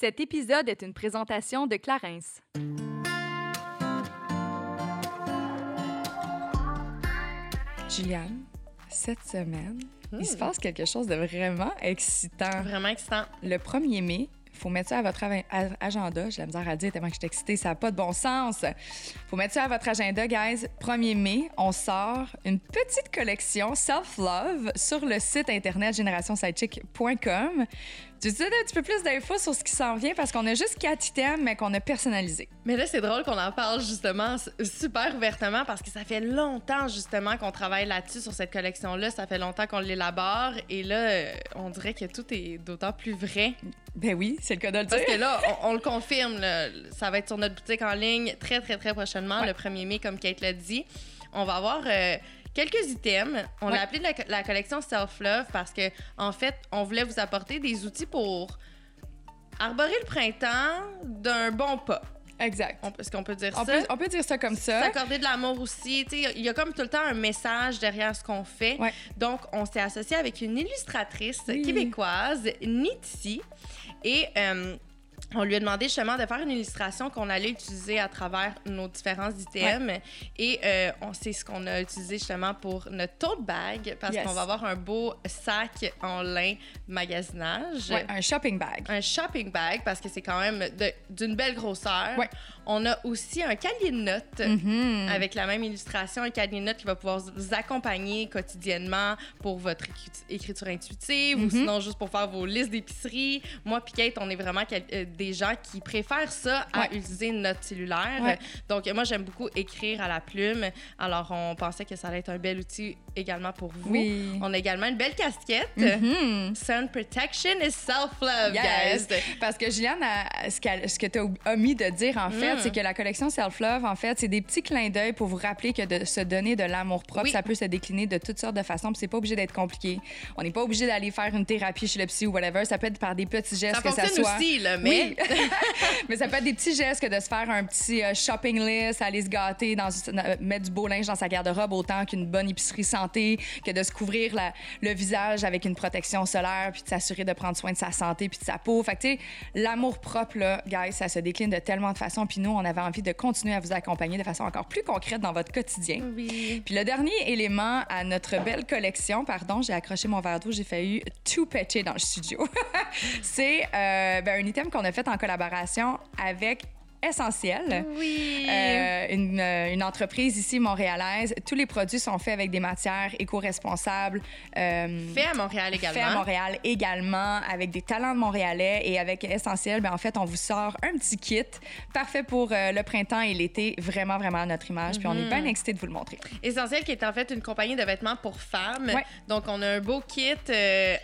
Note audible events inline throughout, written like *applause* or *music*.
Cet épisode est une présentation de Clarence. Juliane, cette semaine, il se Hmm. passe quelque chose de vraiment excitant. Vraiment excitant. Le 1er mai, faut mettre ça à votre agenda. J'ai la misère à le dire tellement que je suis excitée, ça n'a pas de bon sens. faut mettre ça à votre agenda, guys. 1er mai, on sort une petite collection Self-Love sur le site internet générationsidechick.com. Tu dis un petit peu plus d'infos sur ce qui s'en vient parce qu'on a juste quatre items, mais qu'on a personnalisé. Mais là, c'est drôle qu'on en parle justement super ouvertement parce que ça fait longtemps justement qu'on travaille là-dessus, sur cette collection-là. Ça fait longtemps qu'on l'élabore et là, euh, on dirait que tout est d'autant plus vrai. Ben oui, c'est le cas de le Parce que là, on, on le confirme, là, ça va être sur notre boutique en ligne très, très, très prochainement, Ouais. le 1er mai, comme Kate l'a dit. On va avoir euh, quelques items. On Ouais. l'a appelé la, la collection Self-Love parce que, en fait, on voulait vous apporter des outils pour arborer le printemps d'un bon pas. Exact. On- Est-ce qu'on peut dire On ça? peut, on peut dire ça comme ça. S'accorder de l'amour aussi. Il y a comme tout le temps un message derrière ce qu'on fait. Ouais. Donc, on s'est associé avec une illustratrice Oui. québécoise, Nitsi. Et euh, on lui a demandé justement de faire une illustration qu'on allait utiliser à travers nos différents items. Et euh, on c'est ce qu'on a utilisé justement pour notre tote bag parce Yes. qu'on va avoir un beau sac en lin magasinage. Ouais, un shopping bag. Un shopping bag parce que c'est quand même d'une belle grosseur. Ouais. On a aussi un cahier de notes Mhm. avec la même illustration, un cahier de notes qui va pouvoir vous accompagner quotidiennement pour votre écrit- écriture intuitive ou Mhm. sinon juste pour faire vos listes d'épicerie. Moi Kate, on est vraiment euh, des gens qui préfèrent ça à Ouais. utiliser note cellulaire. Ouais. Donc moi j'aime beaucoup écrire à la plume. Alors on pensait que ça allait être un bel outil également pour vous. Oui. On a également une belle casquette. Mhm. Sun protection is self-love, Yes. guys. Parce que Juliane, a- ce, que tu as omis de dire, en fait, Mm. c'est que la collection Self-Love, en fait, c'est des petits clins d'œil pour vous rappeler que de se donner de l'amour propre, Oui. ça peut se décliner de toutes sortes de façons. Puis c'est pas obligé d'être compliqué. On n'est pas obligé d'aller faire une thérapie chez le psy ou whatever. Ça peut être par des petits gestes Ça que ça soit. aussi, là, mais... Oui. *laughs* Mais ça peut être des petits gestes que de se faire un petit euh, shopping list, aller se gâter, dans, euh, mettre du beau linge dans sa garde-robe autant qu'une bonne épicerie santé, que de se couvrir la- le visage avec une protection solaire, puis de s'assurer de prendre soin de sa santé puis de sa peau. Fait que, tu sais, l'amour propre, là, guys, ça se décline de tellement de façons. Puis nous, on avait envie de continuer à vous accompagner de façon encore plus concrète dans votre quotidien. Oui. Puis le dernier élément à notre belle collection, pardon, j'ai accroché mon verre d'eau, j'ai failli tout péter dans le studio. *laughs* c'est euh, ben, un item qu'on a fait en collaboration avec Essentiel. Oui. Euh, une, euh, une entreprise ici montréalaise. Tous les produits sont faits avec des matières éco-responsables. euh, Fait à Montréal également. fait à Montréal également, avec des talents de Montréalais et avec Essentiel, ben en fait, on vous sort un petit kit parfait pour euh, le printemps et l'été, vraiment, vraiment à notre image. Puis on est Mhm. bien excités de vous le montrer. Essentiel qui est en fait une compagnie de vêtements pour femmes. Ouais. Donc on a un beau kit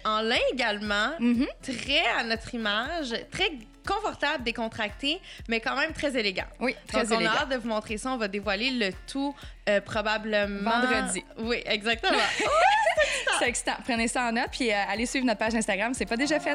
en lin également, Mhm. très à notre image, très confortable, décontracté, mais quand même très élégant. Oui, très Donc on élégant. a hâte de vous montrer ça. On va dévoiler le tout euh, probablement Vendredi. Oui, exactement. *laughs* C'est excitant. Prenez ça en note, puis euh, allez suivre notre page Instagram. C'est pas déjà fait.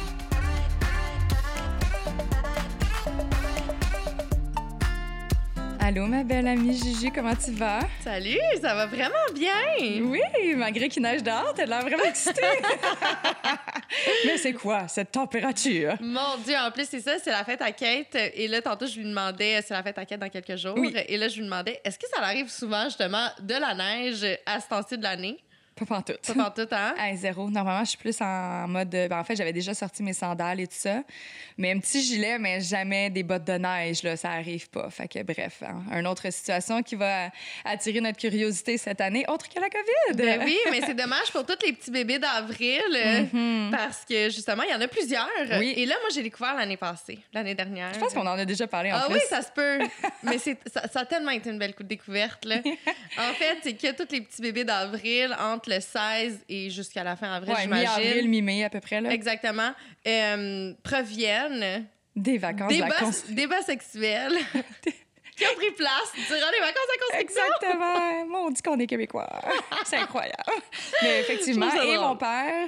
Allô, ma belle amie Gigi, comment tu vas? Salut, ça va vraiment bien. Oui, malgré qu'il neige dehors, t'as l'air vraiment excitée. *laughs* Mais c'est quoi cette température? Mon Dieu, en plus, c'est ça, c'est la fête à Kate. Et là, tantôt, je lui demandais, c'est la fête à Kate dans quelques jours. Oui. Et là, je lui demandais, est-ce que ça arrive souvent, justement, de la neige à ce temps-ci de l'année? Pas pantoute. Pas partout, hein? Hey, zéro. Normalement, je suis plus en mode. ben, en fait, j'avais déjà sorti mes sandales et tout ça. Mais un petit gilet, mais jamais des bottes de neige, là, ça arrive pas. Fait que, bref, hein, une autre situation qui va attirer notre curiosité cette année, autre que la COVID. Ben oui, mais c'est dommage pour tous les petits bébés d'avril euh, Mhm. parce que justement, il y en a plusieurs. Oui. Et là, moi, j'ai découvert l'année passée, l'année dernière. Je pense qu'on en a déjà parlé en Ah plus. oui, ça se peut. *laughs* Mais ça, ça a tellement été une belle coup de découverte. Là. en fait, c'est que tous les petits bébés d'avril, entre le 16 et jusqu'à la fin avril, Ouais, j'imagine. mi-avril, mi-mai à peu près. Là. Exactement. Euh, proviennent Des vacances, débats, cons- débats sexuels *laughs* qui a pris place durant les vacances à construction. Exactement. Mon dit qu'on est québécois. C'est incroyable. Mais effectivement, et mon père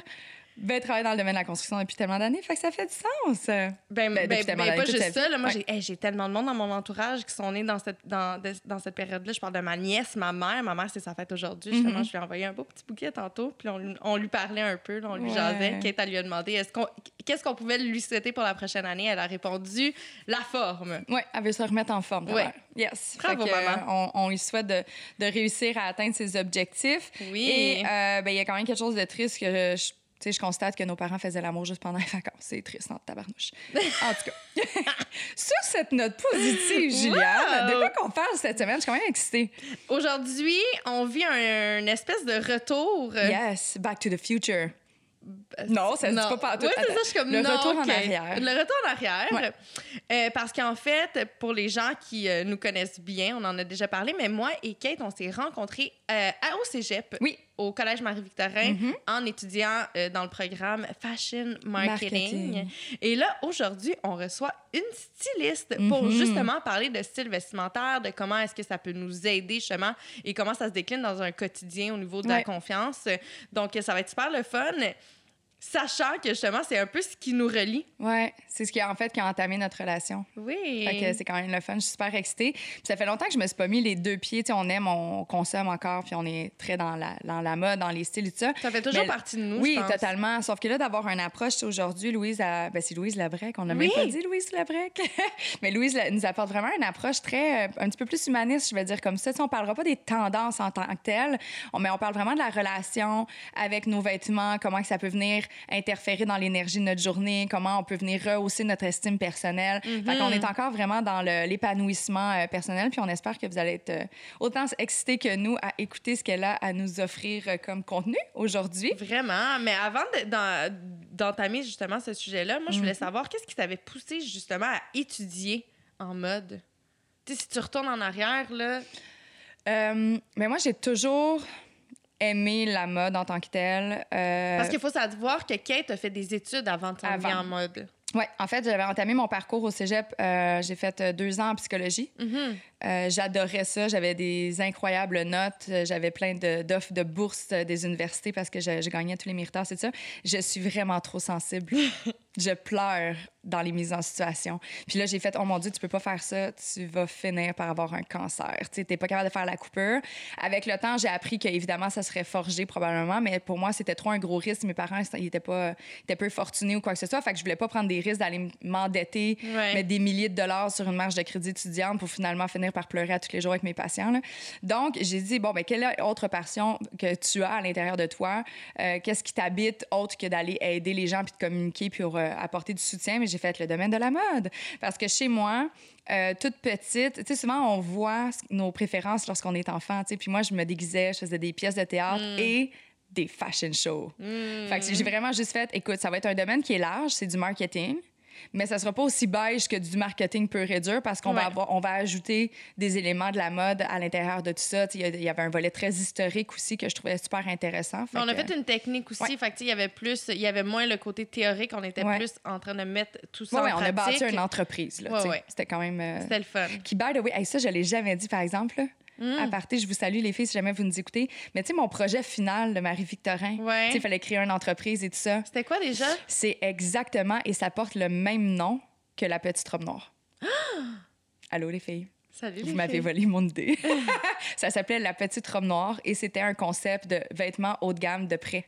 ben, travaille dans le domaine de la construction depuis tellement d'années, fait que ça fait du sens. Ben, Ben, ben, ben, pas juste ça. Là, moi, Ouais. j'ai hey, tellement de monde dans mon entourage qui sont nés dans cette, dans, de- dans cette période-là. Je parle de ma nièce, ma mère. Ma mère, c'est sa fête aujourd'hui. Justement, Mhm. je lui ai envoyé un beau petit bouquet tantôt. Puis on, lui- on lui parlait un peu, là, on lui Ouais. jasait. Kate, elle lui a demandé est-ce qu'on- qu'est-ce qu'on pouvait lui souhaiter pour la prochaine année? Elle a répondu la forme. Oui, elle veut se remettre en forme. mère. Yes. Bravo, que, maman. euh, on, on lui souhaite de, de réussir à atteindre ses objectifs. Oui. Et euh, ben, il y a quand même quelque chose de triste que je, tu sais, je constate que nos parents faisaient l'amour juste pendant les vacances. C'est triste, en tabarnouche. En tout cas, *laughs* sur cette note positive, Juliane, de quoi qu'on parle cette semaine? Je suis quand même excitée. Aujourd'hui, on vit un, espèce de retour. Yes, Back to the Future. Non, ça se dit pas partout. Oui, c'est ça, je suis comme Le non, retour en arrière. Le retour en arrière. Ouais. Euh, parce qu'en fait, pour les gens qui euh, nous connaissent bien, on en a déjà parlé, mais moi et Kate, on s'est rencontrés euh, à- au cégep, Oui. au Collège Marie-Victorin, Mhm. en étudiant dans le programme Fashion Marketing. Marketing. Et là, aujourd'hui, on reçoit une styliste pour Mhm. justement parler de style vestimentaire, de comment est-ce que ça peut nous aider justement et comment ça se décline dans un quotidien au niveau de la confiance. Donc, ça va être super le fun. Sachant que justement, c'est un peu ce qui nous relie. Ouais, c'est ce qui a en fait qui a entamé notre relation. Oui. Fait que c'est quand même le fun. Je suis super excitée. Puis ça fait longtemps que je me suis pas mis les deux pieds. Tu sais, on aime, on consomme encore, puis on est très dans la, dans la mode, dans les styles et tout ça. Ça fait toujours Mais- partie de nous. oui, je pense. totalement. Sauf que là, d'avoir une approche, aujourd'hui, Louise, a... ben, c'est Louise Labrec. On n'a même pas dit Louise Labrec. *laughs* Mais Louise nous apporte vraiment une approche très, euh, un petit peu plus humaniste, je vais dire comme ça. Tu sais, on parlera pas des tendances en tant que telles, mais on parle vraiment de la relation avec nos vêtements, comment que ça peut venir interférer dans l'énergie de notre journée, comment on peut venir rehausser notre estime personnelle. Mhm. Fait qu'on est encore vraiment dans l'épanouissement euh, personnel, puis on espère que vous allez être euh, autant excités que nous à écouter ce qu'elle a à nous offrir euh, comme contenu aujourd'hui. Vraiment. Mais avant de- d'en- d'entamer justement ce sujet-là, moi, je Mhm. voulais savoir qu'est-ce qui t'avait poussé justement à étudier en mode? Tu sais, si tu retournes en arrière, là. Euh, mais moi, j'ai toujours aimé la mode en tant que telle. Euh, Parce qu'il faut savoir que Kate a fait des études avant de s'enlever en mode. ouais, en fait, j'avais entamé mon parcours au cégep. euh, j'ai fait euh, deux ans en psychologie. Mhm. Euh, J'adorais ça. J'avais des incroyables notes. J'avais plein de- d'offres de, bourses euh, des universités parce que je, je gagnais tous les méritants, c'est ça. Je suis vraiment trop sensible. *laughs* je pleure dans les mises en situation. Puis là, j'ai fait, oh mon Dieu, tu peux pas faire ça. Tu vas finir par avoir un cancer. Tu t'es pas capable de faire la coupure. Avec le temps, j'ai appris qu'évidemment, ça serait forgé probablement, mais pour moi, c'était trop un gros risque. Mes parents, ils étaient pas, ils étaient peu fortunés ou quoi que ce soit. Fait que je voulais pas prendre des risques d'aller m'endetter Ouais. mettre des milliers de dollars sur une marge de crédit étudiante pour finalement finir par pleurer à tous les jours avec mes patients. là. Donc, j'ai dit, bon, ben, quelle autre passion que tu as à l'intérieur de toi? Euh, Qu'est-ce qui t'habite autre que d'aller aider les gens puis de communiquer pour euh, apporter du soutien? Mais j'ai fait le domaine de la mode. Parce que chez moi, euh, toute petite, tu sais, souvent, on voit nos préférences lorsqu'on est enfant, tu sais. Puis moi, je me déguisais, je faisais des pièces de théâtre et des fashion shows. Mm. Fait que j'ai vraiment juste fait, écoute, ça va être un domaine qui est large, c'est du marketing. Mais ça sera pas aussi beige que du marketing pur et dur parce qu'on Ouais. va avoir, on va ajouter des éléments de la mode à l'intérieur de tout ça. Il y, avait un volet très historique aussi que je trouvais super intéressant. Fait On a que- fait une technique aussi. Ouais. Fait il y avait plus, il y avait moins le côté théorique. On était Ouais. plus en train de mettre tout ça en on a pratique. bâti une entreprise. C'était quand même. euh, C'était le fun. Qui, by the way, hey, ça, je l'ai jamais dit, par exemple. Là. Mm. À partir, je vous salue, les filles, si jamais vous nous écoutez. Mais tu sais, mon projet final de Marie-Victorin, Ouais. il fallait créer une entreprise et tout ça. C'était quoi déjà? C'est exactement, et ça porte le même nom que la petite robe noire. *gasps* Allô, les filles? Salut. Vous m'avez volé mon idée. *laughs* *laughs* ça s'appelait La petite robe noire et c'était un concept de vêtements haut de gamme de prêt,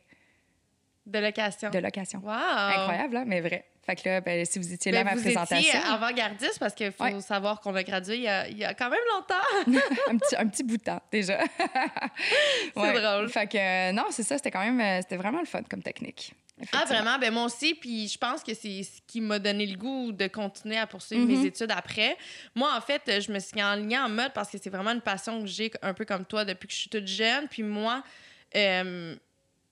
De location. de location. Wow. Incroyable, hein, mais vrai. Fait que là, ben, si vous étiez là Ben, à ma vous présentation, étiez avant-gardiste parce qu'il faut Ouais. savoir qu'on a gradué il y a, il y a quand même longtemps. *laughs* un, petit, un petit bout de temps déjà. *laughs* C'est drôle. Fait que euh, non, c'est ça, c'était quand même, euh, c'était vraiment le fun comme technique. Ah, vraiment? Ben, moi aussi. Puis je pense que c'est ce qui m'a donné le goût de continuer à poursuivre mes études après. Moi, en fait, je me suis enlignée en mode parce que c'est vraiment une passion que j'ai un peu comme toi depuis que je suis toute jeune. Puis moi, euh,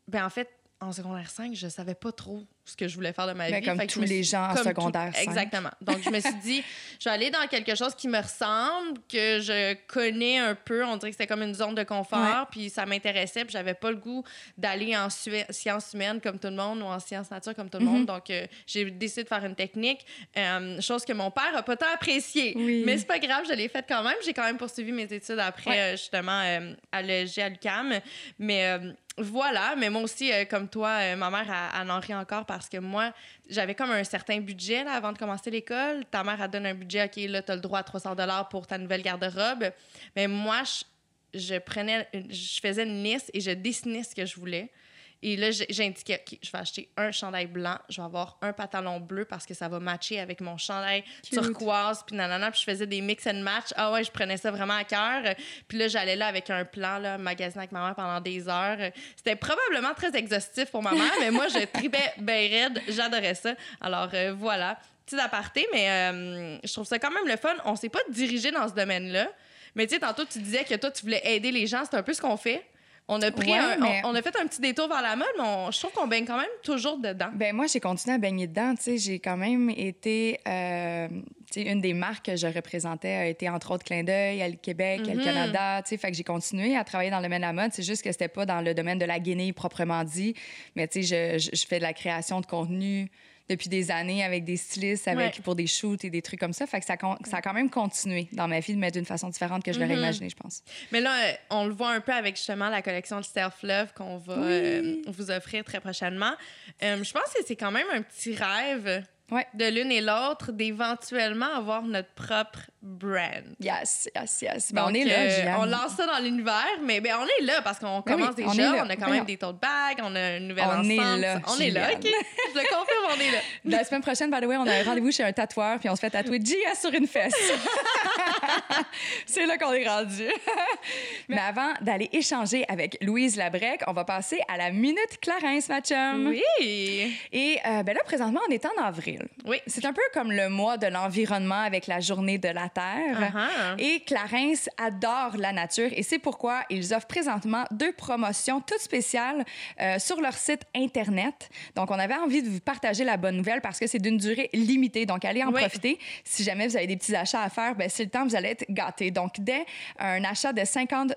ben, en fait, en secondaire 5, je savais pas trop ce que je voulais faire de ma Ben, vie. comme Fait tous les suis- gens en comme secondaire tout- cinq. Exactement. Donc, je me suis dit, *laughs* je vais aller dans quelque chose qui me ressemble, que je connais un peu. On dirait que c'était comme une zone de confort, Ouais. puis ça m'intéressait, puis j'avais pas le goût d'aller en sui- sciences humaines comme tout le monde ou en sciences nature comme tout le Mhm. monde. Donc, euh, j'ai décidé de faire une technique, euh, chose que mon père a pas tant appréciée. Oui. Mais c'est pas grave, je l'ai faite quand même. J'ai quand même poursuivi mes études après, Ouais. euh, justement, à l'EG à l'UQAM. Mais voilà, mais moi aussi, comme toi, ma mère, elle, elle en rit encore parce que moi, j'avais comme un certain budget avant de commencer l'école. Ta mère, elle donne un budget, OK, là, tu as le droit à 300 pour ta nouvelle garde-robe. Mais moi, je, je prenais, je faisais une liste et je dessinais ce que je voulais. Et là, j'ai- j'indiquais, OK, je vais acheter un chandail blanc, je vais avoir un pantalon bleu parce que ça va matcher avec mon chandail Cute. turquoise, puis nanana, puis je faisais des mix and match. Ah ouais, je prenais ça vraiment à cœur. Puis là, j'allais là avec un plan, là, magasiner avec ma mère pendant des heures. C'était probablement très exhaustif pour ma mère, mais moi, je *laughs* tripais bien raide. J'adorais ça. Alors euh, voilà, petit aparté, mais euh, je trouve ça quand même le fun. On s'est pas dirigé dans ce domaine-là. Mais tu sais, tantôt, tu disais que toi, tu voulais aider les gens. C'est un peu ce qu'on fait. On a pris Ouais, un- mais- on, on a fait un petit détour vers la mode, mais on- je trouve qu'on baigne quand même toujours dedans. Ben moi, j'ai continué à baigner dedans. Tu sais, j'ai quand même été. euh, tu sais, une des marques que je représentais a été entre autres Clin d'œil, Elle Québec, Elle Mhm. Canada. Tu sais, fait que j'ai continué à travailler dans le domaine de la mode. C'est juste que c'était pas dans le domaine de la guinée proprement dit. Mais tu sais, je, je, je fais de la création de contenu depuis des années avec des stylistes, avec Ouais. pour des shoots et des trucs comme ça. Fait que ça, a quand même continué dans ma vie, mais d'une façon différente que je l'aurais Mhm. imaginé, je pense. Mais là, euh, on le voit un peu avec justement la collection de Self Love qu'on va Oui. euh, vous offrir très prochainement. Euh, je pense que c'est quand même un petit rêve Ouais. de l'une et l'autre d'éventuellement avoir notre propre brand. Yes, yes, yes. Ben, Donc, on est là, euh, on lance ça dans l'univers, mais ben, on est là parce qu'on Ben oui, commence on déjà. là. On a quand même non. des tote bags, on a une nouvelle On ensemble. est là, On est là. OK? Je le confirme, on est là. *laughs* La semaine prochaine, by the way, on a un rendez-vous chez un tatoueur, puis on se fait tatouer Gia sur une fesse. *laughs* C'est là qu'on est rendu. *laughs* Mais avant d'aller échanger avec Louise Labrec, on va passer à la Minute Clarence, ma chum. Oui. Et euh, ben là, présentement, on est en avril. Oui. C'est un peu comme le mois de l'environnement avec la journée de la Terre. Uh-huh. Et Clarence adore la nature et c'est pourquoi ils offrent présentement deux promotions toutes spéciales euh, sur leur site Internet. Donc, on avait envie de vous partager la bonne nouvelle parce que c'est d'une durée limitée. Donc, allez en Oui. profiter. Si jamais vous avez des petits achats à faire, ben, c'est le temps, vous allez être gâtés. Donc, dès un achat de 50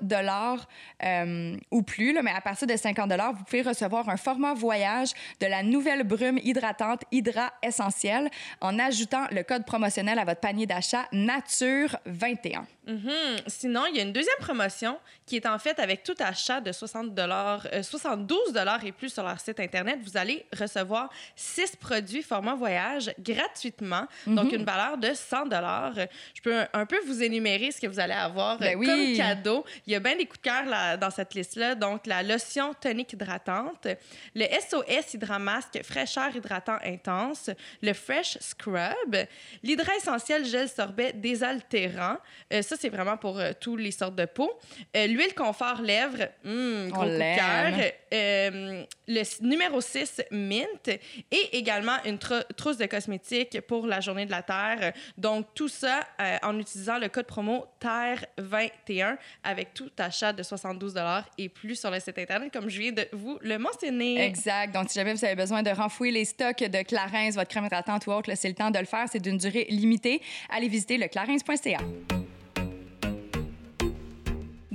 euh, ou plus, là, mais à partir de 50 vous pouvez recevoir un format voyage de la nouvelle brume hydratante Hydra Essentiel en ajoutant le code promotionnel à votre panier d'achat Nature 21. Mhm. Sinon, il y a une deuxième promotion qui est en fait avec tout achat de 60 euh, 72 et plus sur leur site Internet. Vous allez recevoir six produits format voyage gratuitement, donc une valeur de 100 Je peux un, un peu vous énumérer ce que vous allez avoir euh, Ben oui. comme cadeau. Il y a bien des coups de cœur là, dans cette liste-là. Donc, la lotion tonique hydratante, le SOS Hydramasque fraîcheur hydratant intense, le Fresh Scrub, l'Hydra Essentiel gel sorbet désaltérant. Euh, ça, c'est vraiment pour euh, toutes les sortes de peau. Euh, L'huile confort lèvres, gros On coup de l'aime. cœur. Euh, le numéro 6, mint. Et également une tro- trousse de cosmétiques pour la journée de la Terre. Donc, tout ça euh, en utilisant le code promo TERRE21 avec tout achat de 72 et plus sur le site Internet, comme je viens de vous le mentionner. Exact. Donc, si jamais vous avez besoin de renfouer les stocks de Clarins, votre crème hydratante ou autre, c'est le temps de le faire. C'est d'une durée limitée. Allez visiter le clarins.ca.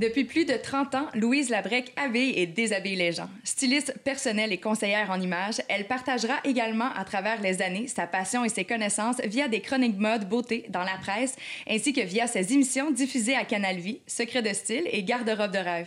Depuis plus de 30 ans, Louise Labrec habille et déshabille les gens. Styliste personnelle et conseillère en images, elle partagera également à travers les années sa passion et ses connaissances via des chroniques mode beauté dans la presse, ainsi que via ses émissions diffusées à Canal Vie, Secret de style et Garde-robe de rêve.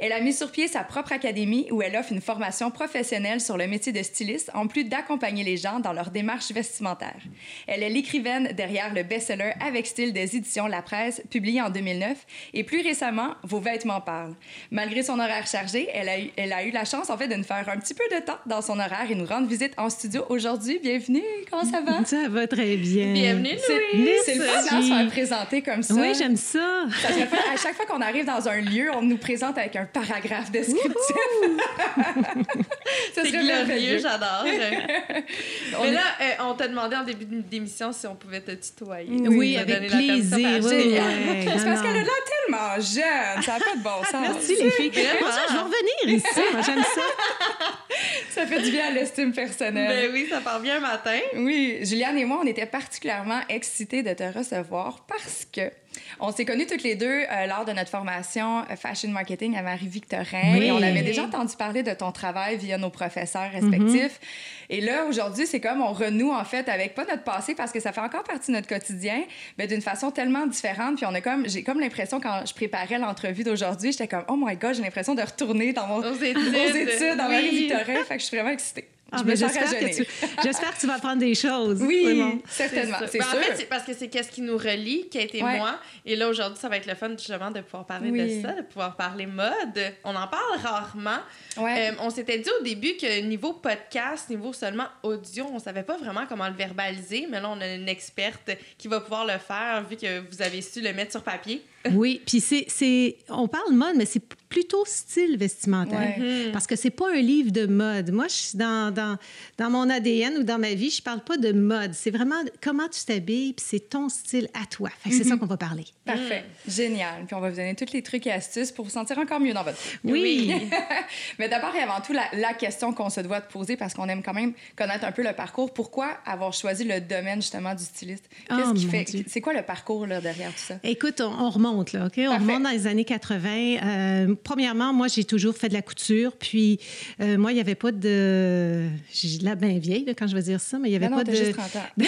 Elle a mis sur pied sa propre académie où elle offre une formation professionnelle sur le métier de styliste, en plus d'accompagner les gens dans leur démarche vestimentaire. Elle est l'écrivaine derrière le best-seller Avec style des éditions La Presse, publié en 2009, et plus récemment, Vos vêtements parlent. Malgré son horaire chargé, elle a, eu, elle a eu la chance, en fait, de nous faire un petit peu de temps dans son horaire et nous rendre visite en studio aujourd'hui. Bienvenue, comment ça va? Ça va très bien. Bienvenue, C'est Louise! c'est le fun hein, de se faire présenter comme ça. Oui, j'aime ça. Ça serait fun. À chaque fois qu'on arrive dans un lieu, on nous présente avec un paragraphe descriptif. *laughs* Ça C'est serait glorieux, merveilleux. j'adore. *laughs* On Mais là, euh, on t'a demandé en début d'émission si on pouvait te tutoyer. Oui, as avec plaisir. Oui, oui. Parce qu'elle a l'air tellement jeune. Ça n'a pas de bon sens. Merci les filles. Vraiment. Ça, je vais revenir ici. Moi, j'aime ça. Ça *laughs* ça fait du bien à l'estime personnelle. Ben oui, ça part bien un matin. Oui, Juliane et moi, on était particulièrement excités de te recevoir parce que on s'est connus toutes les deux euh, lors de notre formation euh, Fashion Marketing à Marie-Victorin. Oui. Et on avait déjà entendu parler de ton travail via nos professeurs respectifs. Et là, aujourd'hui, c'est comme on renoue, en fait, avec pas notre passé parce que ça fait encore partie de notre quotidien, mais d'une façon tellement différente. Puis on a comme, j'ai comme l'impression, quand je préparais l'entrevue d'aujourd'hui, j'étais comme, oh my God, j'ai l'impression de retourner dans mon, Aux études. *laughs* aux études dans Oui. Marie-Victorin. Fait que je suis vraiment excitée. Ah, ben, *laughs* j'espère, que que tu vas apprendre des choses. Oui, Vraiment. certainement, c'est Ben, sûr. En fait, c'est parce que c'est qu'est-ce qui nous relie, qui a été Ouais. moi. Et là, aujourd'hui, ça va être le fun, justement, de pouvoir parler Oui. de ça, de pouvoir parler mode. On en parle rarement. Ouais. Euh, on s'était dit au début que niveau podcast, niveau seulement audio, on savait pas vraiment comment le verbaliser, mais là, on a une experte qui va pouvoir le faire, vu que vous avez su le mettre sur papier. *laughs* Oui, puis c'est, c'est, on parle mode, mais c'est plutôt style vestimentaire. Ouais. Parce que c'est pas un livre de mode. Moi, je suis dans, dans, dans mon ADN ou dans ma vie, je parle pas de mode. C'est vraiment comment tu t'habilles, puis c'est ton style à toi. Fait que c'est ça qu'on va parler. Parfait. Génial. Puis on va vous donner tous les trucs et astuces pour vous sentir encore mieux dans votre vie. Oui. *laughs* Mais d'abord et avant tout, la, la question qu'on se doit de poser, parce qu'on aime quand même connaître un peu le parcours, pourquoi avoir choisi le domaine justement du styliste? Qu'est-ce Oh, qui mon fait. C'est quoi le parcours là, derrière tout ça? Écoute, on, on remonte, là, OK? On Parfait. remonte dans les années 80. Euh, premièrement, moi, j'ai toujours fait de la couture. Puis, euh, moi, il n'y avait pas de... J'ai de la bien vieille, là, quand je vais dire ça, mais il n'y avait Non, pas de... juste 30 ans. *laughs*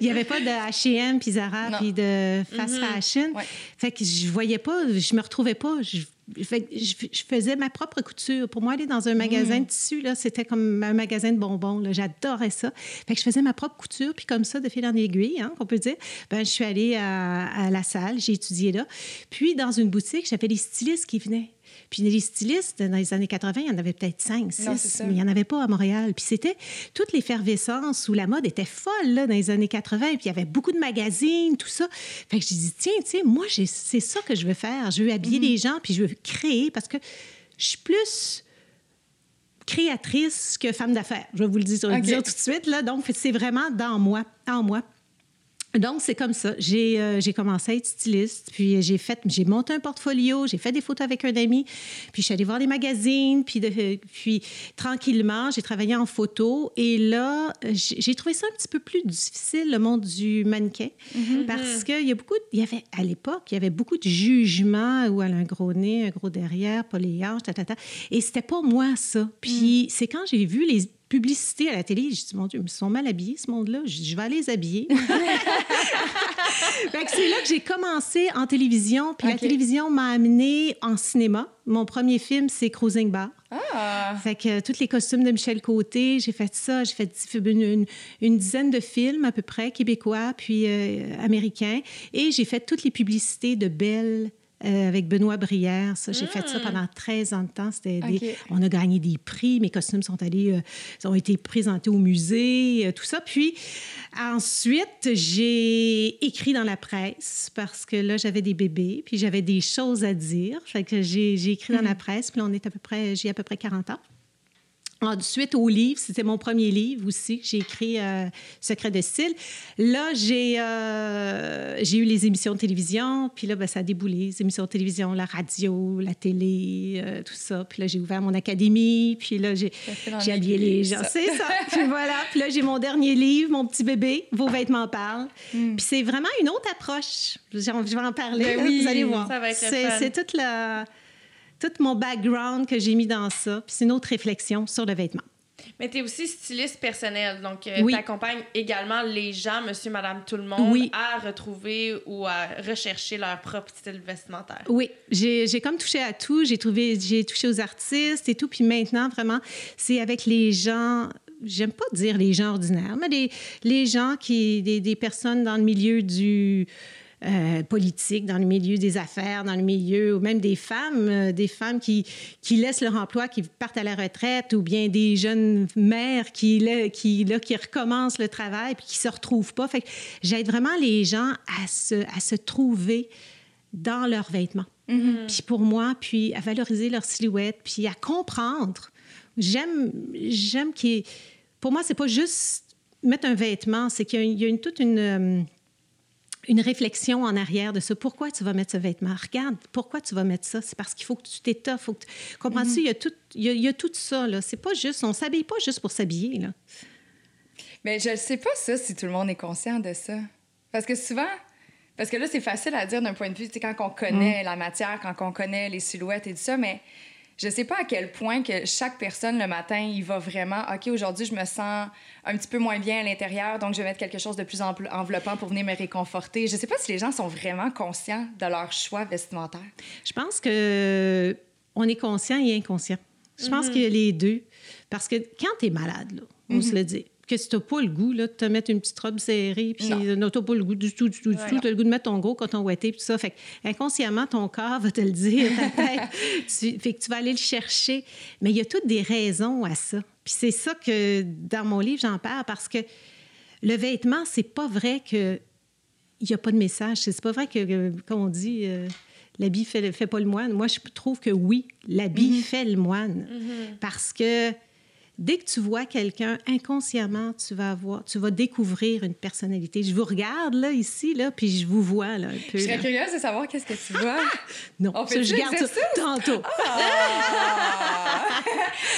Il n'y avait pas de H&M, puis Zara, puis de fast fashion. Ouais. Fait que je voyais pas, je me retrouvais pas. Je, fait que je, je faisais ma propre couture. Pour moi, aller dans un magasin de tissu, là, c'était comme un magasin de bonbons. J'adorais ça. Fait que je faisais ma propre couture. Puis comme ça, de fil en aiguille, hein, qu'on peut dire, ben, je suis allée à, à la salle, j'ai étudié là. Puis dans une boutique, j'avais des stylistes qui venaient. Puis les stylistes, dans les années 80, il y en avait peut-être 5, 6, Non, c'est ça. mais il n'y en avait pas à Montréal. Puis c'était toute l'effervescence où la mode était folle là, dans les années 80. Puis il y avait beaucoup de magazines, tout ça. Fait que j'ai dit, tiens, tiens, moi, c'est ça que je veux faire. Je veux habiller les gens, puis je veux créer parce que je suis plus créatrice que femme d'affaires. Je vais vous le dire, OK. dire tout de suite. Là. Donc, c'est vraiment dans moi, en moi. Donc, c'est comme ça. J'ai euh, commencé à être styliste, puis j'ai fait, j'ai monté un portfolio, j'ai fait des photos avec un ami, puis je suis allée voir des magazines, puis, de- *laughs* puis tranquillement, j'ai travaillé en photo. Et là, j'ai trouvé ça un petit peu plus difficile, le monde du mannequin, parce qu'il y a beaucoup, il y avait, à l'époque, il y avait beaucoup de jugements où elle a un gros nez, un gros derrière, pas les hanches, ta, ta, ta. Et c'était pas moi, ça. Puis c'est quand j'ai vu les publicités à la télé, j'ai dit, mon Dieu, ils sont mal habillés, ce monde-là. Je, je vais les habiller. *laughs* C'est là que j'ai commencé en télévision. Puis la télévision m'a amenée en cinéma. Mon premier film, c'est Cruising Bar. Ah! Fait que euh, tous les costumes de Michel Côté, j'ai fait ça. J'ai fait une, une- une dizaine de films à peu près, québécois puis euh, américains. Et j'ai fait toutes les publicités de Belle. Euh, avec Benoît Brière, ça, j'ai fait ça pendant 13 ans de temps. C'était des- on a gagné des prix, mes costumes sont allés, euh, ont été présentés au musée, euh, tout ça. Puis ensuite, j'ai écrit dans la presse parce que là, j'avais des bébés, puis j'avais des choses à dire. Fait que j'ai écrit dans la presse, puis là, on est à peu près, j'ai à peu près 40 ans. Ensuite, au livre, c'était mon premier livre aussi que j'ai écrit, euh, Secret de style. Là, j'ai euh, j'ai eu les émissions de télévision, puis là, ben, ça a déboulé, les émissions de télévision, la radio, la télé, euh, tout ça. Puis là, j'ai ouvert mon académie, puis là, j'ai j'ai habillé les gens. C'est ça. *laughs* Puis voilà. Puis là, j'ai mon dernier livre, Mon petit bébé, Vos vêtements parlent. Puis c'est vraiment une autre approche. J'ai envie- Je vais en parler. Ben là, oui, vous allez voir. ça va être c'est toute la tout mon background que j'ai mis dans ça. Puis c'est une autre réflexion sur le vêtement. Mais tu es aussi styliste personnel, donc euh, Oui. tu accompagnes également les gens, monsieur, madame, tout le monde, Oui. à retrouver ou à rechercher leur propre style vestimentaire. Oui, j'ai comme touché à tout. J'ai touché aux artistes et tout. Puis maintenant, vraiment, c'est avec les gens. J'aime pas dire les gens ordinaires, mais les, les gens qui, des, des personnes dans le milieu du euh, politique, dans le milieu des affaires, dans le milieu, ou même des femmes, euh, des femmes qui, qui laissent leur emploi, qui partent à la retraite, ou bien des jeunes mères qui, là, qui, là, qui recommencent le travail puis qui se retrouvent pas. Fait que j'aide vraiment les gens à se, à se trouver dans leurs vêtements. Puis pour moi, puis à valoriser leur silhouette, puis à comprendre. J'aime, j'aime qu'il y ait- Pour moi, c'est pas juste mettre un vêtement, c'est qu'il y a, une- il y a une, toute une, euh, une réflexion en arrière de ça. Pourquoi tu vas mettre ce vêtement? Regarde, pourquoi tu vas mettre ça? C'est parce qu'il faut que tu t'étoffes. Faut que tu... Comprends-tu? Il, y a tout, il, y a, il y a tout ça. Là. C'est pas juste... On s'habille pas juste pour s'habiller. Là. Mais je ne sais pas ça si tout le monde est conscient de ça. Parce que souvent, parce que là, c'est facile à dire d'un point de vue, tu sais, quand on connaît la matière, quand on connaît les silhouettes et tout ça, mais je sais pas à quel point que chaque personne le matin, il va vraiment, OK, aujourd'hui, je me sens un petit peu moins bien à l'intérieur, donc je vais mettre quelque chose de plus env- enveloppant pour venir me réconforter. Je sais pas si les gens sont vraiment conscients de leur choix vestimentaire. Je pense que on est conscient et inconscient. Je pense qu'il y a les deux. Parce que quand tu es malade, là, on se le dit, que si tu pas le goût là, de te mettre une petite robe serrée, puis Non. euh, t'as pas le goût du tout, du tout, du tout, t'as le goût de mettre ton gros coton ouaté, puis tout ça. Fait que, inconsciemment, ton corps va te le dire, ta *laughs* tête. tu, fait que tu vas aller le chercher. Mais il y a toutes des raisons à ça. Puis c'est ça que, dans mon livre, j'en parle, parce que le vêtement, c'est pas vrai que il n'y a pas de message. C'est pas vrai que, que- comme on dit, euh, l'habit fait, fait pas le moine. Moi, je trouve que oui, l'habit fait le moine. Parce que dès que tu vois quelqu'un, inconsciemment, tu vas avoir, tu vas découvrir une personnalité. Je vous regarde, là, ici, là, puis je vous vois, là, un peu. Je serais là. curieuse de savoir qu'est-ce que tu vois. *laughs* Non, On fait je garde ça tantôt. Ah!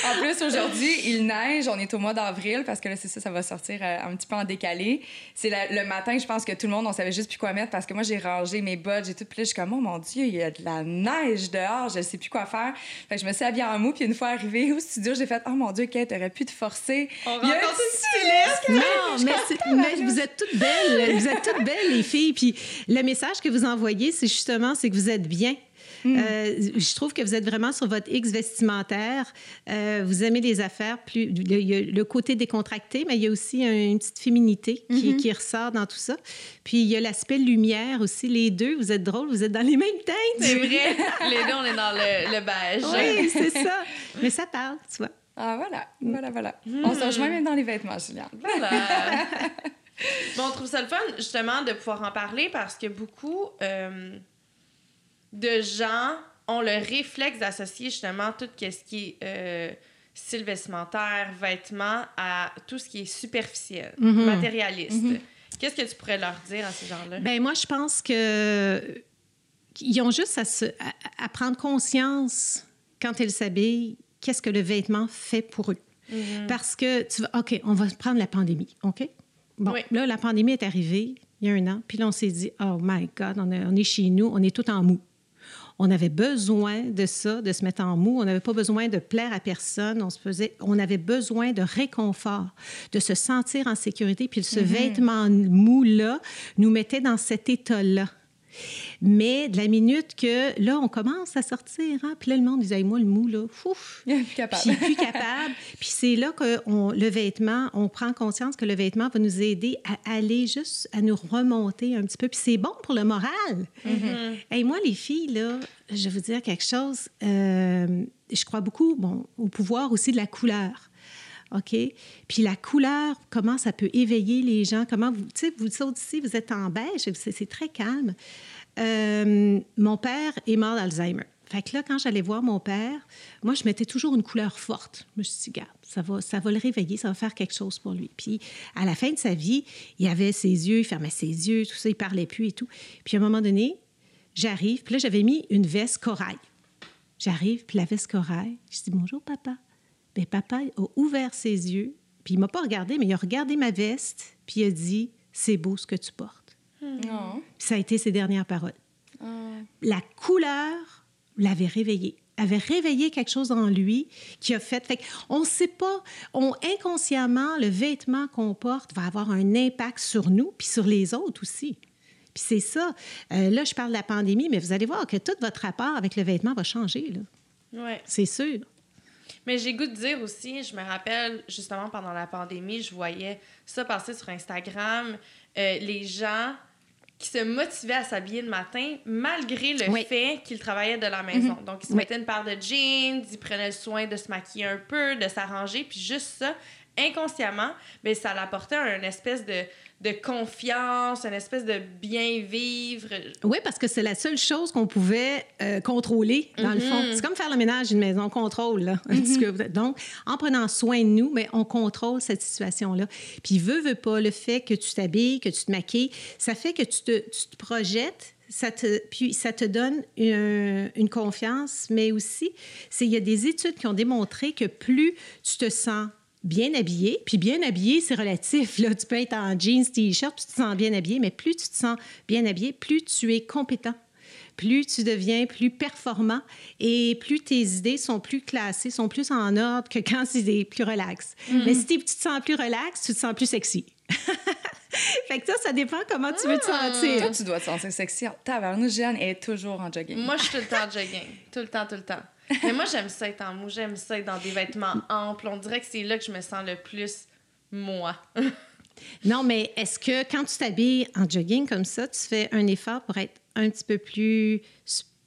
*laughs* en plus, aujourd'hui, il neige. On est au mois d'avril parce que là, c'est ça, ça va sortir euh, un petit peu en décalé. C'est le matin, je pense que tout le monde, on savait juste plus quoi mettre parce que moi, j'ai rangé mes bottes, j'ai tout. Puis là, je suis comme, oh mon Dieu, il y a de la neige dehors, je sais plus quoi faire. Fait que je me suis habillée en mou. Puis une fois arrivée au studio, j'ai fait, oh mon Dieu, Kate, t'aurais pu te forcer. On Il y a un. Non, mais, vous êtes toutes belles. Vous êtes toutes belles, les filles. Puis le message que vous envoyez, c'est justement, c'est que vous êtes bien. Euh, je trouve que vous êtes vraiment sur votre X vestimentaire. Euh, vous aimez les affaires, plus le, il y a le côté décontracté, mais il y a aussi un- une petite féminité qui, qui ressort dans tout ça. Puis il y a l'aspect lumière aussi. Les deux, vous êtes drôles, vous êtes dans les mêmes teintes. C'est vrai. *laughs* Les deux, on est dans le, le beige. Oui, c'est ça. Mais ça parle, tu vois. Ah, voilà, voilà, voilà. On se rejoint même dans les vêtements, Juliane. Voilà. *laughs* bon, on trouve ça le fun, justement, de pouvoir en parler parce que beaucoup euh, de gens ont le réflexe d'associer, justement, tout ce qui est euh, style vestimentaire, vêtements, à tout ce qui est superficiel, Mhm. matérialiste. Qu'est-ce que tu pourrais leur dire à ces gens-là? Ben moi, je pense que ils ont juste à, se- à- à prendre conscience quand ils s'habillent, qu'est-ce que le vêtement fait pour eux. Parce que tu vas, OK, on va prendre la pandémie, OK? Bon, Oui. là, la pandémie est arrivée il y a un an, puis là, on s'est dit, oh my God, on, est- on est chez nous, on est tout en mou. On avait besoin de ça, de se mettre en mou. On n'avait pas besoin de plaire à personne. On, se faisait, on avait besoin de réconfort, de se sentir en sécurité. Puis ce vêtement mou-là nous mettait dans cet état-là. Mais de la minute que là, on commence à sortir, hein, puis là, le monde disait, moi, le mou, là, fouf, *laughs* Plus capable. puis plus capable. *laughs* Puis c'est là que on- le vêtement, on prend conscience que le vêtement va nous aider à aller juste à nous remonter un petit peu. Puis c'est bon pour le moral. Et moi, les filles, là, je vais vous dire quelque chose. euh, je crois beaucoup bon, au pouvoir aussi de la couleur. OK? Puis la couleur, comment ça peut éveiller les gens, comment vous, tu sais, vous autres ici, vous êtes en beige, c'est très calme. Euh, mon père est mort d'Alzheimer. Fait que là, quand j'allais voir mon père, moi, je mettais toujours une couleur forte. Je me suis dit, regarde, ça va, ça va le réveiller, ça va faire quelque chose pour lui. Puis, à la fin de sa vie, il avait ses yeux, il fermait ses yeux, tout ça, il parlait plus et tout. Puis, à un moment donné, j'arrive, puis là, j'avais mis une veste corail. J'arrive, puis la veste corail, je dis, bonjour, papa. Bien, papa a ouvert ses yeux, puis il m'a pas regardé, mais il a regardé ma veste, puis il a dit, c'est beau ce que tu portes. Non. Puis ça a été ses dernières paroles Ah. la couleur l'avait réveillé avait réveillé quelque chose en lui qui a fait. fait on ne sait pas, on, inconsciemment, le vêtement qu'on porte va avoir un impact sur nous puis sur les autres aussi. Puis c'est ça. Euh, là, je parle de la pandémie, mais vous allez voir que tout votre rapport avec le vêtement va changer, là. Ouais. C'est sûr. Mais j'ai goût de dire aussi, je me rappelle justement pendant la pandémie, je voyais ça passer sur Instagram, euh, les gens qui se motivaient à s'habiller le matin malgré le Oui. fait qu'ils travaillaient de la maison. Donc, ils se Oui. mettaient une paire de jeans, ils prenaient le soin de se maquiller un peu, de s'arranger, puis juste ça inconsciemment, ben, ça l'apportait une espèce de, de confiance, une espèce de bien vivre. Oui, parce que c'est la seule chose qu'on pouvait euh, contrôler, dans le fond. C'est comme faire le ménage d'une maison, on contrôle. Là, *laughs* peu. Donc, en prenant soin de nous, mais on contrôle cette situation-là. Puis, veut, veut pas, le fait que tu t'habilles, que tu te maquilles, ça fait que tu te, tu te projettes ça te, puis ça te donne une, une confiance, mais aussi, il y a des études qui ont démontré que plus tu te sens bien habillé, puis bien habillé, c'est relatif. Là, tu peux être en jeans, t-shirt, puis tu te sens bien habillé, mais plus tu te sens bien habillé, plus tu es compétent plus tu deviens plus performant et plus tes idées sont plus classées, sont plus en ordre que quand c'est plus relax. Mm-hmm. Mais si tu te sens plus relax, tu te sens plus sexy. *laughs* fait que ça, ça dépend comment tu veux te ah! sentir. Toi, tu dois te sentir sexy. Tavernou, Jeanne est toujours en jogging. Moi, je suis tout le temps en jogging. Tout le temps, tout le temps. Mais moi, j'aime ça être en mou, j'aime ça être dans des vêtements amples. On dirait que c'est là que je me sens le plus moi. *laughs* non, mais est-ce que quand tu t'habilles en jogging comme ça, tu fais un effort pour être un petit peu plus.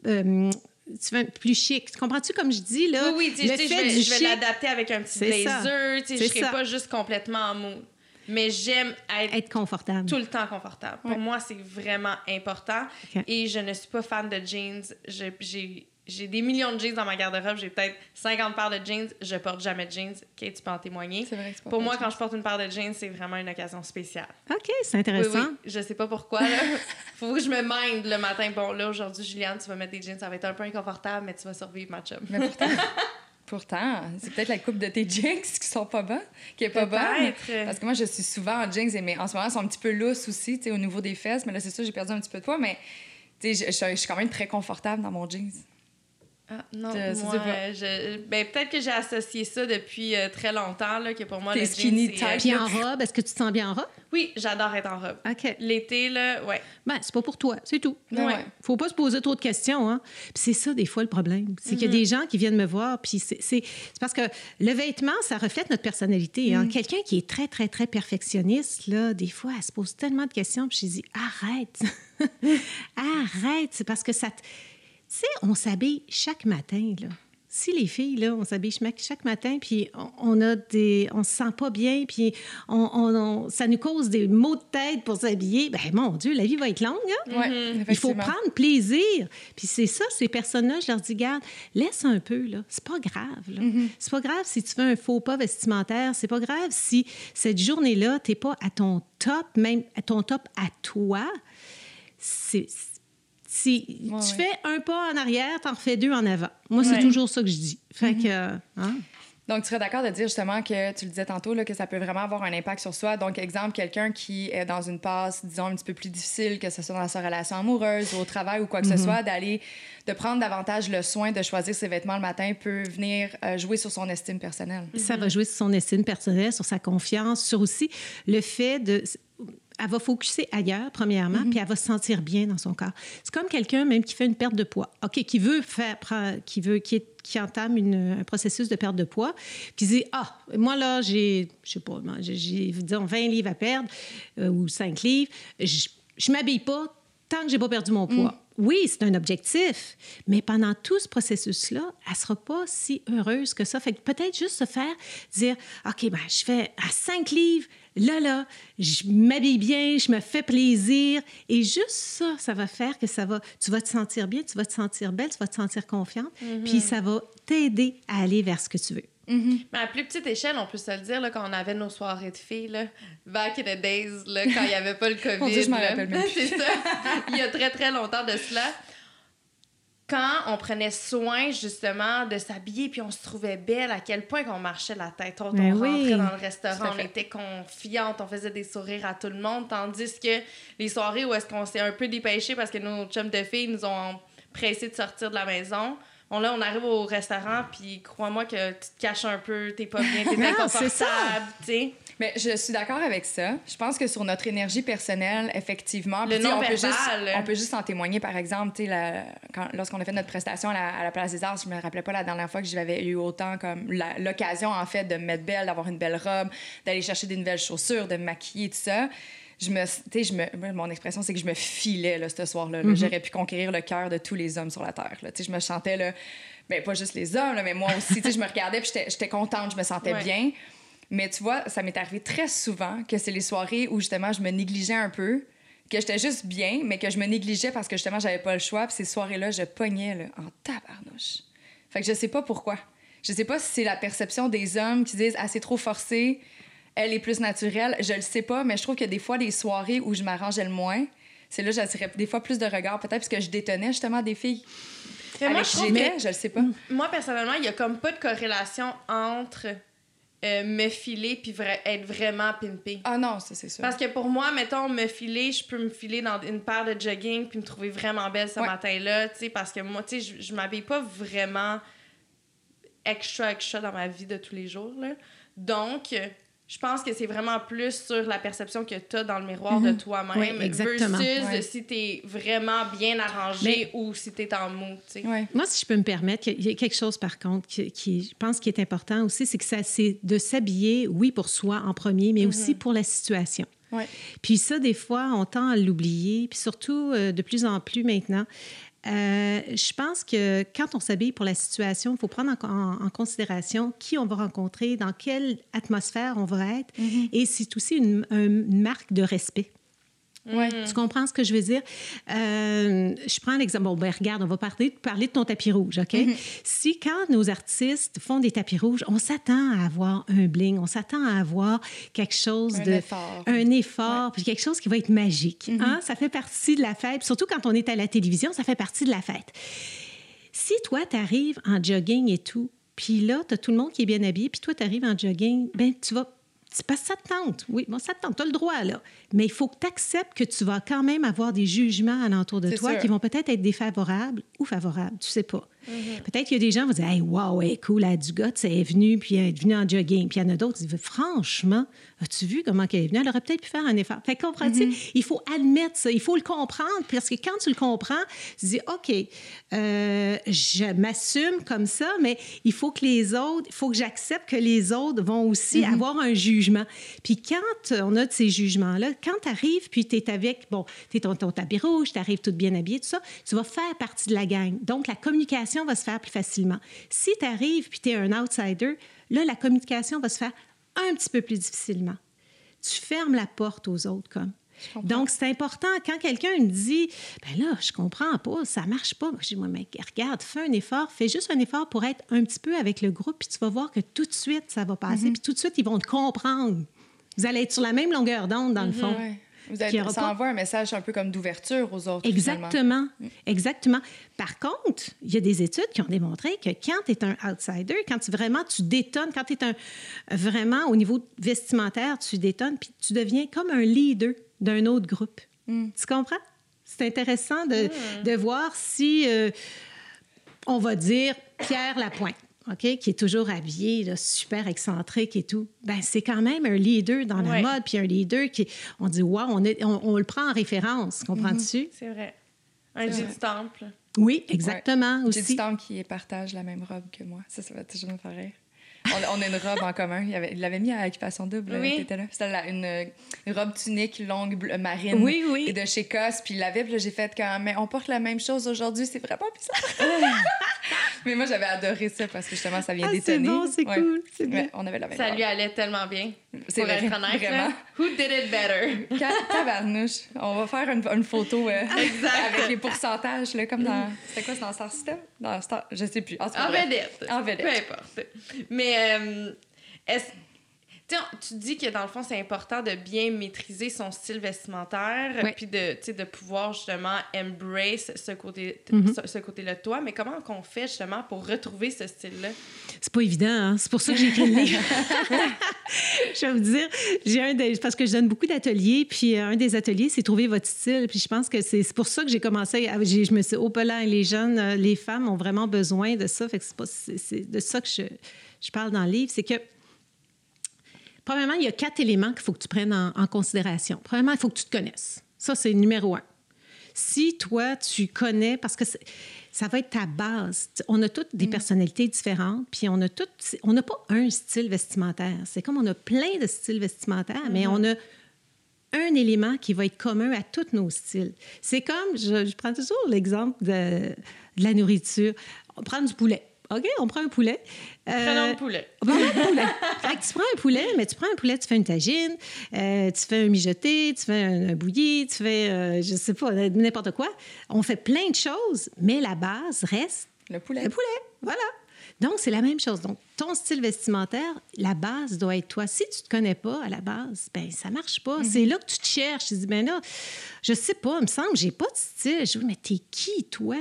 Euh, tu fais plus chic? Tu comprends-tu comme je dis, là? Oui, oui, le fait je vais, je vais l'adapter avec un petit blazer. Je ne serai pas juste complètement en mou. Mais j'aime être, être, confortable. Tout le temps confortable. Pour moi, c'est vraiment important. Et je ne suis pas fan de jeans. J'ai j'ai des millions de jeans dans ma garde-robe, j'ai peut-être 50 paires de jeans, je porte jamais de jeans. OK, tu peux en témoigner. Vrai Pour moi, quand je porte une paire de jeans, c'est vraiment une occasion spéciale. OK, c'est intéressant. Oui, oui. Je sais pas pourquoi. *laughs* Faut que je me mind le matin. Bon, là, aujourd'hui, Juliane, tu vas mettre des jeans, ça va être un peu inconfortable, mais tu vas survivre, ma chum. Mais pourtant, *laughs* pourtant c'est peut-être la coupe de tes jeans qui sont pas bonnes, qui est pas bonne. Parce que moi, je suis souvent en jeans, mais en ce moment, ils sont un petit peu lousses aussi, tu sais, au niveau des fesses. Mais là, c'est ça, j'ai perdu un petit peu de poids, mais sais, je, je suis quand même très confortable dans mon jeans. Ah, non, moi, je, ben, peut-être que j'ai associé ça depuis euh, très longtemps, là, que pour moi, le skinny jean, Puis en robe, est-ce que tu te sens bien en robe? Oui, j'adore être en robe. OK. L'été, là, ouais. Ben, c'est pas pour toi, c'est tout. Ouais. Faut pas se poser trop de questions, hein. Puis c'est ça, des fois, le problème. C'est qu'il y a mm-hmm. des gens qui viennent me voir, puis c'est parce que le vêtement, ça reflète notre personnalité. Hein. Mm. Quelqu'un qui est très, très, très perfectionniste, là, des fois, elle se pose tellement de questions, puis je dis, arrête. *laughs* arrête. C'est parce que ça... Te tu sais, on s'habille chaque matin, là. Si les filles, là, on s'habille chaque matin, puis on, a des... On se sent pas bien, puis on, ça nous cause des maux de tête pour s'habiller, ben mon Dieu, la vie va être longue, hein? Mm-hmm. Il faut prendre plaisir. Puis c'est ça, ces personnes-là, je leur dis, garde, laisse un peu, là. C'est pas grave, là. C'est pas grave si tu fais un faux pas vestimentaire. C'est pas grave si cette journée-là, t'es pas à ton top, même à ton top à toi. C'est si tu fais un pas en arrière, tu en refais deux en avant. Moi, c'est toujours ça que je dis. Fait que, mm-hmm. hein? Donc, tu serais d'accord de dire justement que tu le disais tantôt, là, que ça peut vraiment avoir un impact sur soi. Donc, exemple, quelqu'un qui est dans une passe, disons, un petit peu plus difficile, que ce soit dans sa relation amoureuse, ou au travail ou quoi que ce mm-hmm. soit, d'aller, de prendre davantage le soin de choisir ses vêtements le matin peut venir euh, jouer sur son estime personnelle. Ça va jouer sur son estime personnelle, sur sa confiance, sur aussi le fait de elle va focuser ailleurs, premièrement, mhm. puis elle va se sentir bien dans son corps. C'est comme quelqu'un même qui fait une perte de poids, OK, qui veut faire, qui veut, qui, qui entame une, un processus de perte de poids, qui dit, ah, moi là, j'ai, je sais pas, j'ai, disons, 20 livres à perdre euh, ou 5 livres, je, je m'habille pas tant que j'ai pas perdu mon poids. Mm. Oui, c'est un objectif, mais pendant tout ce processus-là, elle sera pas si heureuse que ça. Fait que peut-être juste se faire dire, OK, ben, je fais à 5 livres, là, là, je m'habille bien, je me fais plaisir. Et juste ça, ça va faire que ça va, tu vas te sentir bien, tu vas te sentir belle, tu vas te sentir confiante. Mm-hmm. Puis ça va t'aider à aller vers ce que tu veux. Mm-hmm. Mais à plus petite échelle, on peut se le dire, là, quand on avait nos soirées de filles, là, back in the days, là, quand il n'y avait pas le COVID. je m'en rappelle même. *laughs* C'est ça. il y a très, très longtemps de cela quand on prenait soin justement de s'habiller puis on se trouvait belle, à quel point qu'on marchait la tête. Haute, on rentrait dans le restaurant, on était confiante, on faisait des sourires à tout le monde, tandis que les soirées où est-ce qu'on s'est un peu dépêché parce que nos chums de filles nous ont pressé de sortir de la maison, on, là, on arrive au restaurant, puis crois-moi que tu te caches un peu, t'es pas bien, t'es *laughs* inconfortable, tu sais. Mais je suis d'accord avec ça. Je pense que sur notre énergie personnelle, effectivement, le on, peut juste, on peut juste en témoigner. Par exemple, lorsqu'on a fait notre prestation à la, Place des Arts, je me rappelais pas la dernière fois que j'avais eu autant comme l'occasion, en fait, de me mettre belle, d'avoir une belle robe, d'aller chercher des nouvelles chaussures, de me maquiller, tout ça je me, je me, mon expression, c'est que je me filais là, ce soir-là. Mm-hmm. J'aurais pu conquérir le cœur de tous les hommes sur la terre. Là. Je me sentais, là, ben, pas juste les hommes, mais moi aussi. je me regardais puis j'étais contente, je me sentais bien. Mais tu vois, ça m'est arrivé très souvent que c'est les soirées où justement je me négligeais un peu, que j'étais juste bien, mais que je me négligeais parce que justement j'avais pas le choix. Puis ces soirées-là, je pognais là, en tabarnouche. Fait que je sais pas pourquoi. Je sais pas si c'est la perception des hommes qui disent ah c'est trop forcé, elle est plus naturelle. Je le sais pas, mais je trouve que des fois les soirées où je m'arrangeais le moins, c'est là j'attirais des fois plus de regards peut-être parce que je détonnais justement des filles. Moi, je trouve je le sais pas. Moi, personnellement, il y a comme pas de corrélation entre euh, me filer puis vra- être vraiment pimpé. Ah non, ça c'est sûr. Parce que pour moi, mettons, me filer, je peux me filer dans une paire de jogging puis me trouver vraiment belle ce Ouais. matin-là, tu sais, parce que moi, tu sais, je, m'habille pas vraiment extra, extra dans ma vie de tous les jours, là. Donc, je pense que c'est vraiment plus sur la perception que tu as dans le miroir de toi-même Oui, exactement. versus Ouais. si tu es vraiment bien arrangé ou si tu es en mou, tu sais. Ouais. Moi, si je peux me permettre, il y a quelque chose, par contre, qui, qui- je pense qui est important aussi, c'est que ça, c'est de s'habiller, oui, pour soi en premier, mais aussi pour la situation. Ouais. Puis ça, des fois, on tend à l'oublier, puis surtout euh, de plus en plus maintenant. Euh, je pense que quand on s'habille pour la situation, il faut prendre en, en- en considération qui on va rencontrer, dans quelle atmosphère on va être, et c'est aussi une, une marque de respect. Ouais. Tu comprends ce que je veux dire? Euh, je prends l'exemple. Bon, ben, regarde, on va parler, parler de ton tapis rouge, OK? Si quand nos artistes font des tapis rouges, on s'attend à avoir un bling, on s'attend à avoir quelque chose Un de. effort. Un effort, puis quelque chose qui va être magique. hein? Ça fait partie de la fête. Surtout quand on est à la télévision, ça fait partie de la fête. Si toi, tu arrives en jogging et tout, puis là, tu as tout le monde qui est bien habillé, puis toi, tu arrives en jogging, ben tu vas. C'est parce que ça te tente. Oui, bon, ça te tente. Tu as le droit, là. Mais il faut que tu acceptes que tu vas quand même avoir des jugements alentour de toi sûr. qui vont peut-être être défavorables ou favorables. Tu sais pas. Peut-être qu'il y a des gens qui vont dire Hey, wow, est cool, elle du gars, elle est venue, puis elle est venue en jogging. Puis il y en a d'autres qui disent Franchement, as-tu vu comment elle est venue? Elle aurait peut-être pu faire un effort. Fait comprends-tu? Il faut admettre ça, il faut le comprendre, parce que quand tu le comprends, tu dis OK, euh, je m'assume comme ça, mais il faut que les autres, il faut que j'accepte que les autres vont aussi avoir un jugement. Puis quand on a de ces jugements-là, quand tu arrives, puis tu es avec, bon, tu es ton, ton tapis rouge, tu arrives toute bien habillée, tout ça, tu vas faire partie de la gang. Donc, la communication va se faire plus facilement. Si tu arrives, puis tu es un outsider, là, la communication va se faire un petit peu plus difficilement. Tu fermes la porte aux autres, comme. Donc, c'est important. Quand quelqu'un me dit, ben là, je comprends pas, ça marche pas. Je dis, moi, mais regarde, fais un effort, fais juste un effort pour être un petit peu avec le groupe, puis tu vas voir que tout de suite, ça va passer, puis tout de suite, ils vont te comprendre. Vous allez être sur la même longueur d'onde, dans le fond. Ouais. Vous aura ça pas- envoie un message un peu comme d'ouverture aux autres. finalement. Exactement. Exactement. Par contre, il y a des études qui ont démontré que quand tu es un outsider, quand tu, vraiment tu détonnes, quand tu es un, vraiment au niveau vestimentaire, tu détonnes, puis tu deviens comme un leader d'un autre groupe. Tu comprends? C'est intéressant de, de voir si, euh, on va dire, Pierre Lapointe. OK, qui est toujours habillé, là, super excentrique et tout, ben c'est quand même un leader dans la Ouais. mode, puis un leader qui, on dit, wow, on, est- on, on le prend en référence, comprends-tu? C'est vrai. Un J du temple. Oui, exactement J'ai aussi. du temps qui partage la même robe que moi. Ça, ça va toujours me faire rire. On, on a une robe en commun. Il, avait- il l'avait mis à Occupation Double. Oui. Là. C'était la- une, euh, une robe tunique longue bleu- marine. Oui, oui. Et de chez Cos. Puis il l'avait. Puis là, j'ai fait quand mais on porte la même chose aujourd'hui. C'est vraiment bizarre. *laughs* mais moi, j'avais adoré ça parce que justement, ça vient Ah, c'est détonner. bon, c'est Ouais. cool, c'est bien. Ouais, on avait la même Ça lui allait tellement bien. C'est pour vrai, être honnête, vraiment. là. Who did it better? Tabarnouche. On va faire une, une photo euh, *laughs* avec les pourcentages, là, comme dans. C'était quoi, c'est dans Star System? Dans Star... Je sais plus. En, vedette. En vedette. Peu importe. Mais, euh, est-ce. Tu dis que dans le fond, c'est important de bien maîtriser son style vestimentaire, Ouais. puis de, de pouvoir justement embrace ce côté, Mm-hmm. ce, ce côté-là de toi. Mais comment qu'on fait justement pour retrouver ce style-là? C'est pas évident, hein? C'est pour ça que j'ai écrit le livre. *laughs* je vais vous dire, j'ai un des- parce que je donne beaucoup d'ateliers, puis euh, un des ateliers, c'est trouver votre style. Puis je pense que c'est c'est pour ça que j'ai commencé. à- je me suis dit, oh, là, les jeunes, euh, les femmes ont vraiment besoin de ça. Fait que c'est pas- c'est c'est de ça que je, je parle dans le livre. C'est que Premièrement, il y a quatre éléments qu'il faut que tu prennes en, en considération. Premièrement, il faut que tu te connaisses. Ça, c'est numéro un. Si toi, tu connais, parce que ça va être ta base. On a toutes des personnalités différentes, puis on a toutes, on n'a pas un style vestimentaire. C'est comme on a plein de styles vestimentaires, mais on a un élément qui va être commun à tous nos styles. C'est comme, je, je prends toujours l'exemple de, de la nourriture. On prend du poulet. OK, on prend un poulet. Euh, Prenons le poulet. Bon, un poulet. *laughs* Fait que tu prends un poulet, mais tu prends un poulet, tu fais une tagine, euh, tu fais un mijoté, tu fais un, un bouilli, tu fais, euh, je sais pas, n'importe quoi. On fait plein de choses, mais la base reste Le poulet. le poulet. Voilà. Donc, c'est la même chose. Donc, ton style vestimentaire, la base doit être toi. Si tu te connais pas à la base, ben ça marche pas. Mhm. C'est là que tu te cherches. Tu dis, ben là, je sais pas, il me semble que j'ai pas de style. Je dis, mais t'es qui, toi?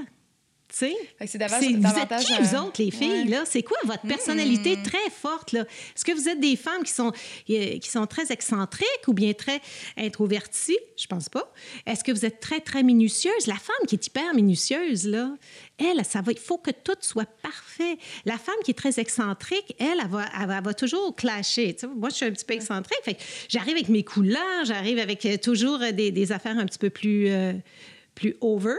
C'est davantage- vous êtes qui, vous autres, les filles? Ouais. là? C'est quoi votre personnalité très forte? là? Est-ce que vous êtes des femmes qui sont, euh, qui sont très excentriques ou bien très introverties? Je pense pas. Est-ce que vous êtes très, très minutieuse? La femme qui est hyper minutieuse, là, elle, ça va, il faut que tout soit parfait. La femme qui est très excentrique, elle, elle va, elle va, elle va toujours clasher. Moi, je suis un petit peu excentrique. J'arrive avec mes couleurs, j'arrive avec euh, toujours des, des affaires un petit peu plus, euh, plus over.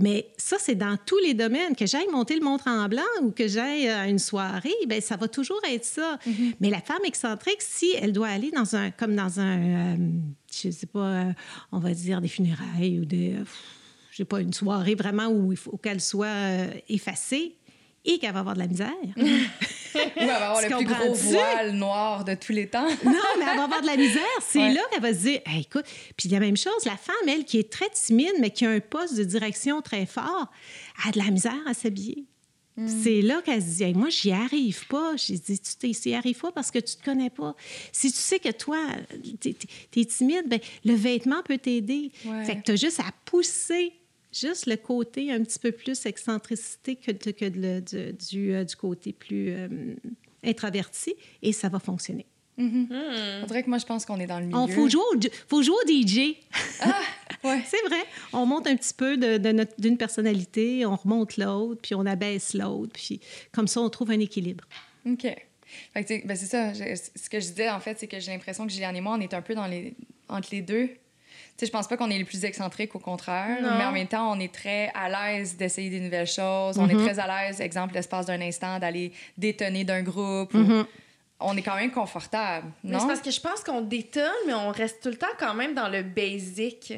Mais ça, c'est dans tous les domaines. Que j'aille monter le Mont-Tremblant ou que j'aille à une soirée, ben ça va toujours être ça. Mais la femme excentrique, si elle doit aller dans un, comme dans un, euh, je sais pas, euh, on va dire des funérailles ou des, euh, je sais pas, une soirée vraiment où il faut qu'elle soit euh, effacée et qu'elle va avoir de la misère. *laughs* Ou elle va avoir Tu le plus gros voile noir de tous les temps. Non, mais elle va avoir de la misère. C'est Ouais. là qu'elle va se dire, Hey, écoute, puis la même chose, la femme, elle, qui est très timide, mais qui a un poste de direction très fort, a de la misère à s'habiller. C'est là qu'elle se dit, Hey, moi, j'y arrive pas. J'ai dit, tu t'y arrives pas parce que tu te connais pas. Si tu sais que toi, t'es es, timide, ben, le vêtement peut t'aider. Ouais. Fait que tu as juste à pousser juste le côté un petit peu plus excentricité que, de- que de du, du, euh, du côté plus euh, introverti et ça va fonctionner. On dirait que moi, je pense qu'on est dans le milieu. On faut jouer au, faut jouer au DJ. Ouais. *laughs* C'est vrai. On monte un petit peu de, de notre- d'une personnalité, on remonte l'autre, puis on abaisse l'autre, puis comme ça, on trouve un équilibre. OK. Ben, c'est ça. Je- ce que je disais, en fait, c'est que j'ai l'impression que Gilliane et moi, on est un peu dans les, entre les deux. Sais, je pense pas qu'on est les plus excentriques, au contraire. Non. Mais en même temps, on est très à l'aise d'essayer des nouvelles choses. On est très à l'aise, exemple, l'espace d'un instant, d'aller détonner d'un groupe. ou- On est quand même confortable, non? c'est parce que je pense qu'on détonne, mais on reste tout le temps quand même dans le basic.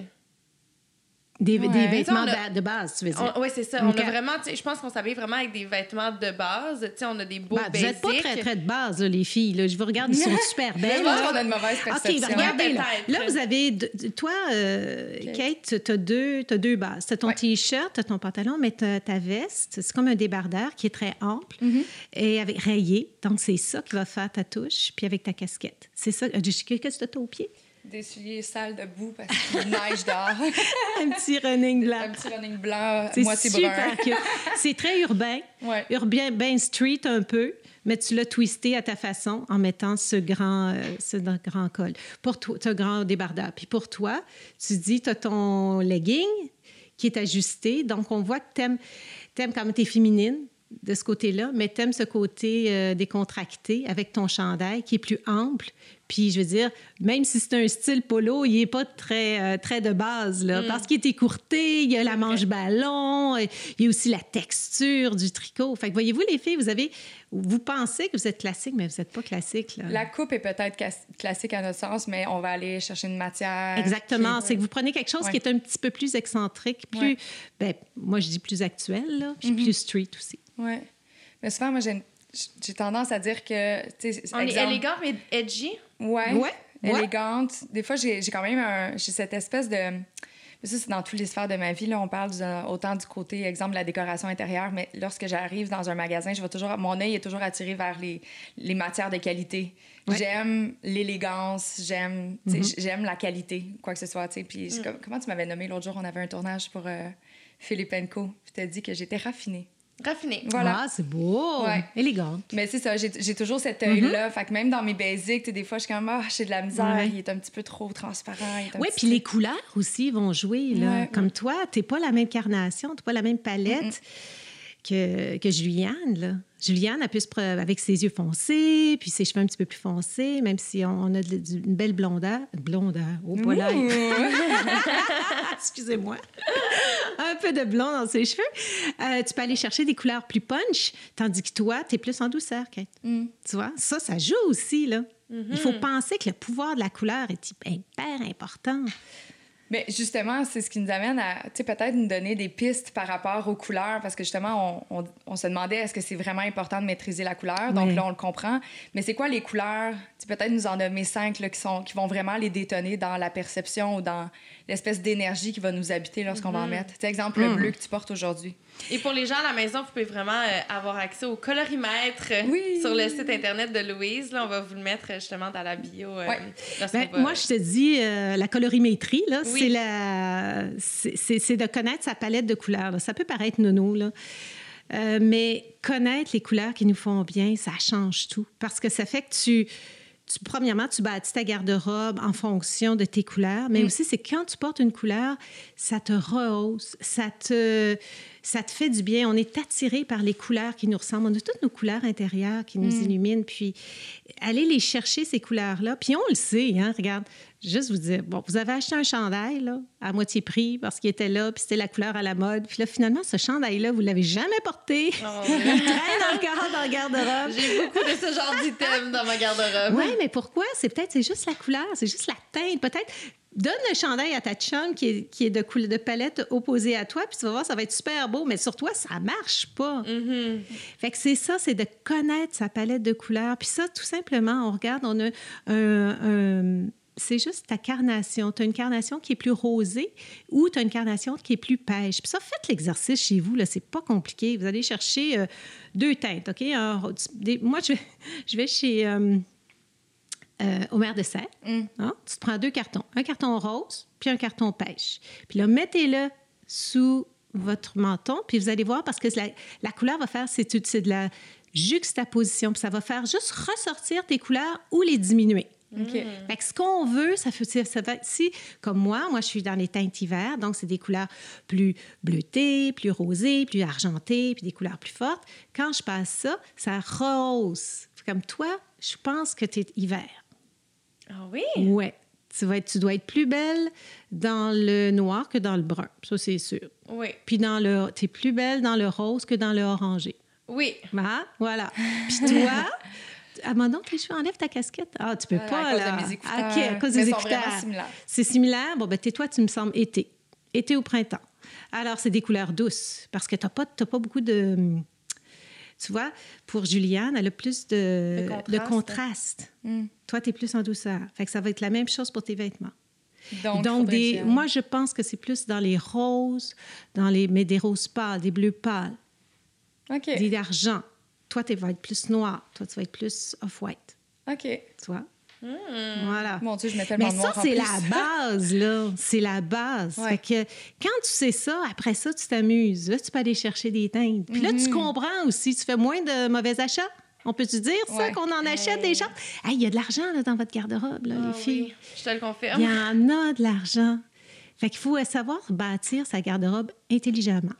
Des, Ouais. des vêtements a- de, base, tu veux dire. Oui, c'est ça. Ok. On a vraiment, je pense qu'on s'habille vraiment avec des vêtements de base. Tu sais, on a des beaux Ben, vous n'êtes pas très, très de base, là, les filles. Là. Je vous regarde, ils sont *laughs* super belles. Je pense qu'on a une mauvaise OK, perception. ben, regardez, là. vous avez... Toi, euh, Kate, tu as deux, deux bases. Tu as ton Ouais. T-shirt, tu as ton pantalon, mais tu ta veste. C'est comme un débardeur qui est très ample Mm-hmm. et avec rayé. Donc, c'est ça qui va faire ta touche, puis avec ta casquette. C'est ça. Euh, Qu'est-ce que tu as au pied? D'essuyer sale de boue parce qu'il *laughs* neige dehors. *laughs* Un petit running blanc. Un petit running blanc, C'est moitié brun. super cute. C'est très urbain. Ouais. Urbain, ben street un peu, mais tu l'as twisté à ta façon en mettant ce grand, euh, ce grand col. Pour toi, tu as un grand débardeur. Puis pour toi, tu dis, tu as ton legging qui est ajusté. Donc, on voit que tu aimes, comme tu es féminine de ce côté-là, mais tu aimes ce côté euh, décontracté avec ton chandail qui est plus ample. Puis, je veux dire, même si c'est un style polo, il n'est pas très, euh, très de base, là, parce qu'il est écourté, il y a la manche ballon, euh, il y a aussi la texture du tricot. Fait que, voyez-vous, les filles, vous avez, vous pensez que vous êtes classique, mais vous n'êtes pas classique. Là. La coupe est peut-être classique à notre sens, mais on va aller chercher une matière. Exactement. qui- C'est que vous prenez quelque chose Ouais. qui est un petit peu plus excentrique, plus, Ouais. ben, moi, je dis plus actuel, là, puis plus street aussi. Oui. Mais souvent, moi, j'ai j'ai tendance à dire que. On est élégant, mais edgy? Ouais. Ouais, ouais. Élégante. Des fois, j'ai j'ai quand même un- j'ai cette espèce de. Mais ça, c'est dans toutes les sphères de ma vie. Là, on parle du- autant du côté, exemple, de la décoration intérieure, mais lorsque j'arrive dans un magasin, je vais toujours, mon œil est toujours attiré vers les, les matières de qualité. Ouais. J'aime l'élégance, j'aime sais, j'aime la qualité, quoi que ce soit. Puis, comme- comment tu m'avais nommé l'autre jour? On avait un tournage pour euh, Philippe Enco. Puis, tu as dit que j'étais raffinée. Raffiné. Voilà. Ah, c'est beau. Ouais. Élégante. Mais c'est ça, j'ai toujours cet œil-là. Fait que même dans mes basics, des fois, je suis comme, ah, j'ai de la misère, Ouais. il est un petit peu trop transparent. Oui, puis les couleurs aussi vont jouer. Là. Ouais. Comme toi, tu n'es pas la même carnation, tu pas la même palette que, que Juliane. Là. Juliane, elle peut se avec ses yeux foncés, puis ses cheveux un petit peu plus foncés, même si on, on a de- une belle blondeur. Blondeur, oh, pas là. Excusez-moi. un peu de blond dans ses cheveux. Euh, tu peux aller chercher des couleurs plus punch, tandis que toi, tu es plus en douceur, Kate. Mm. Tu vois, ça, ça joue aussi, là. Il faut penser que le pouvoir de la couleur est hyper important. Mais justement, c'est ce qui nous amène à, tu sais, peut-être nous donner des pistes par rapport aux couleurs, parce que justement, on, on, on se demandait est-ce que c'est vraiment important de maîtriser la couleur? Donc Oui. là, on le comprend. Mais c'est quoi les couleurs? Peut-être nous en nommer cinq là, qui, sont, qui vont vraiment les détonner dans la perception ou dans l'espèce d'énergie qui va nous habiter lorsqu'on va en mettre. Tu sais, exemple, le bleu que tu portes aujourd'hui. Et pour les gens à la maison, vous pouvez vraiment euh, avoir accès au colorimètre euh, Oui. sur le site internet de Louise. Là, on va vous le mettre euh, justement dans la bio. euh, Ouais. Ben, va- moi, je te dis, euh, la colorimétrie, là, Oui. c'est la, c'est- c'est c'est de connaître sa palette de couleurs. là. Ça peut paraître nono, là. Euh, mais connaître les couleurs qui nous font bien, ça change tout. Parce que ça fait que tu, tu premièrement, tu bâtis ta garde-robe en fonction de tes couleurs, mais aussi, c'est quand tu portes une couleur, ça te rehausse, ça te, ça te fait du bien. On est attiré par les couleurs qui nous ressemblent. On a toutes nos couleurs intérieures qui nous illuminent. Puis, aller les chercher, ces couleurs-là. Puis, on le sait, hein, regarde, juste vous dire, bon, vous avez acheté un chandail, là, à moitié prix, parce qu'il était là, puis c'était la couleur à la mode. Puis là, finalement, ce chandail-là, vous l'avez jamais porté. Oh, Il *laughs* traîne encore dans le garde-robe. J'ai beaucoup de ce genre d'items dans ma garde-robe. Oui, mais pourquoi? C'est peut-être, c'est juste la couleur, c'est juste la teinte. Peut-être, donne le chandail à ta chum qui est, qui est de, couleur, de palette opposée à toi, puis tu vas voir, ça va être super beau, mais sur toi, ça marche pas. Fait que c'est ça, c'est de connaître sa palette de couleurs. Puis ça, tout simplement, on regarde, on a un... un- c'est juste ta carnation. Tu as une carnation qui est plus rosée ou tu as une carnation qui est plus pêche. Puis ça, faites l'exercice chez vous, là, c'est pas compliqué. Vous allez chercher euh, deux teintes, OK? Un- des- moi, je vais, *laughs* je vais chez... euh, euh, maire de serre. Hein? Tu te prends deux cartons, un carton rose puis un carton pêche. Puis là, mettez-le sous votre menton, puis vous allez voir parce que la, la couleur va faire, c'est de la juxtaposition, puis ça va faire juste ressortir tes couleurs ou les diminuer. OK. Fait que ce qu'on veut, ça fait, ça va si, comme moi, moi, je suis dans les teintes hiver, donc c'est des couleurs plus bleutées, plus rosées, plus argentées, puis des couleurs plus fortes. Quand je passe ça, ça rehausse. Comme toi, je pense que tu es hiver. Ah oui? Ouais. Tu, vas être, tu dois être plus belle dans le noir que dans le brun. Ça, c'est sûr. Oui. Puis dans le, tu es plus belle dans le rose que dans le orangé. Oui. Ah, voilà. *laughs* Puis toi, ah, mon tes cheveux, enlève ta casquette. Ah, tu peux Ah, pas, à cause là. de mes écouteurs. OK, à cause Mais des écouteurs. C'est similaire. Bon, ben, t'es toi, tu me sembles été. Été au printemps. Alors, c'est des couleurs douces parce que t'as pas, t'as pas beaucoup de... Tu vois, pour Juliane, elle a plus de, De de contraste. contraste. Mm. Toi, tu es plus en douceur. Fait que ça va être la même chose pour tes vêtements. Donc, Donc, des, moi, je pense que c'est plus dans les roses, dans les, mais des roses pâles, des bleus pâles, OK. des argent. Toi, tu vas être plus noir. Toi, tu vas être plus off-white. OK. Tu vois? Voilà. Mon Dieu, je mets tellement Mais ça, c'est la base, là. C'est la base. Ouais. Fait que quand tu sais ça, après ça, tu t'amuses. Là, tu peux aller chercher des teintes. Puis là, tu Mhm. comprends aussi. Tu fais moins de mauvais achats. On peut-tu dire ça, Ouais. qu'on en achète des choses? Hey, il y a de l'argent dans votre garde-robe, là, Ah les filles. oui, Je te le Il confirme. y en a de l'argent. Fait qu'il faut savoir bâtir sa garde-robe intelligemment.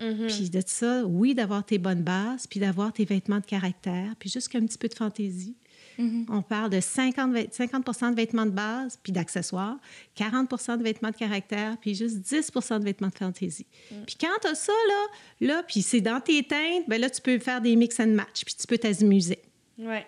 Mhm. Puis de ça, oui, d'avoir tes bonnes bases, puis d'avoir tes vêtements de caractère, puis juste un petit peu de fantaisie. On parle de 50, vêt- 50 de vêtements de base, puis d'accessoires, 40% de vêtements de caractère, puis juste 10% de vêtements de fantaisie. Puis quand tu as ça, là, là puis c'est dans tes teintes, ben là, tu peux faire des mix and match, puis tu peux t'amuser. Ouais.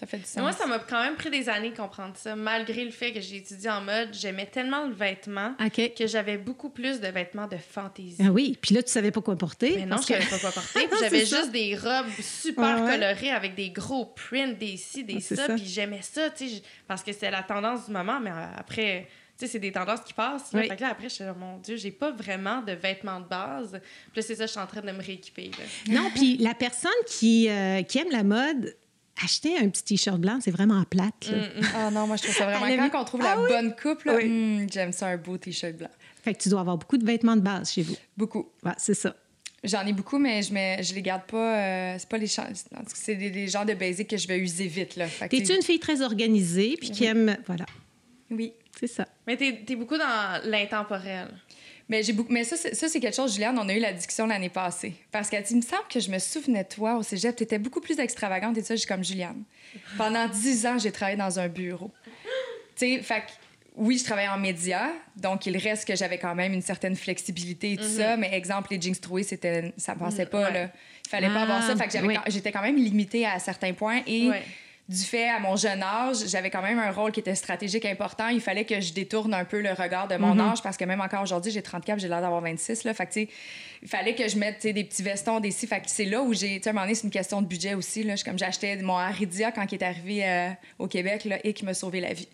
Ça fait du sens. Mais Moi, ça m'a quand même pris des années de comprendre ça, malgré le fait que j'ai étudié en mode. J'aimais tellement le vêtement que j'avais beaucoup plus de vêtements de fantaisie. Ah oui, puis là, tu savais pas quoi porter. Mais non, je que- savais pas quoi porter. *laughs* C'est j'avais juste des robes super Ouais, ouais. colorées avec des gros prints, des ci, des Ah, ça. Puis j'aimais ça, tu sais, parce que c'était la tendance du moment. Mais euh, après, tu sais, c'est des tendances qui passent. là. Oui. Fait que là, après, je suis mon Dieu, j'ai pas vraiment de vêtements de base. Puis là, c'est ça, je suis en train de me rééquiper. là. Non, puis la personne qui, euh, qui aime la mode, acheter un petit t-shirt blanc, c'est vraiment plate. là. Mm, mm. Ah non, moi, je trouve ça vraiment... Elle a Quand on trouve Ah la oui? bonne coupe, là, Oui. hum, j'aime ça, un beau T-shirt blanc. Fait que tu dois avoir beaucoup de vêtements de base chez vous. Beaucoup. Ouais, c'est ça. J'en ai beaucoup, mais je, mets, je les garde pas... euh, c'est pas les... C'est des, des genres de basics que je vais user vite, là. Fait que, T'es-tu tu- une fille très organisée, puis qui aime... Voilà, Oui. c'est ça. Mais t'es es beaucoup dans l'intemporel. Mais, j'ai beaucoup... mais ça, c'est ça, c'est quelque chose, Juliane, on a eu la discussion l'année passée. Parce qu'elle dit, il me semble que je me souvenais de toi au cégep, tu étais beaucoup plus extravagante et ça, je suis comme Juliane. Pendant dix ans, j'ai travaillé dans un bureau. tu sais, fait que, oui, je travaillais en médias, donc il reste que j'avais quand même une certaine flexibilité et tout ça, mais exemple, les jeans troués, c'était, ça passait pas, là. Il fallait pas Ah, avoir ça, fait que j'avais oui. quand- j'étais quand même limitée à certains points et Ouais. Du fait, à mon jeune âge, j'avais quand même un rôle qui était stratégique important. Il fallait que je détourne un peu le regard de mon âge parce que même encore aujourd'hui, j'ai 34, j'ai l'air d'avoir 26. Là. Fait que, il fallait que je mette des petits vestons, des si. Fait que c'est là où j'ai. Tu sais, à un moment donné, c'est une question de budget aussi. Là. Comme j'achetais mon Aridia quand il est arrivé euh, au Québec là, et qui m'a sauvé la vie.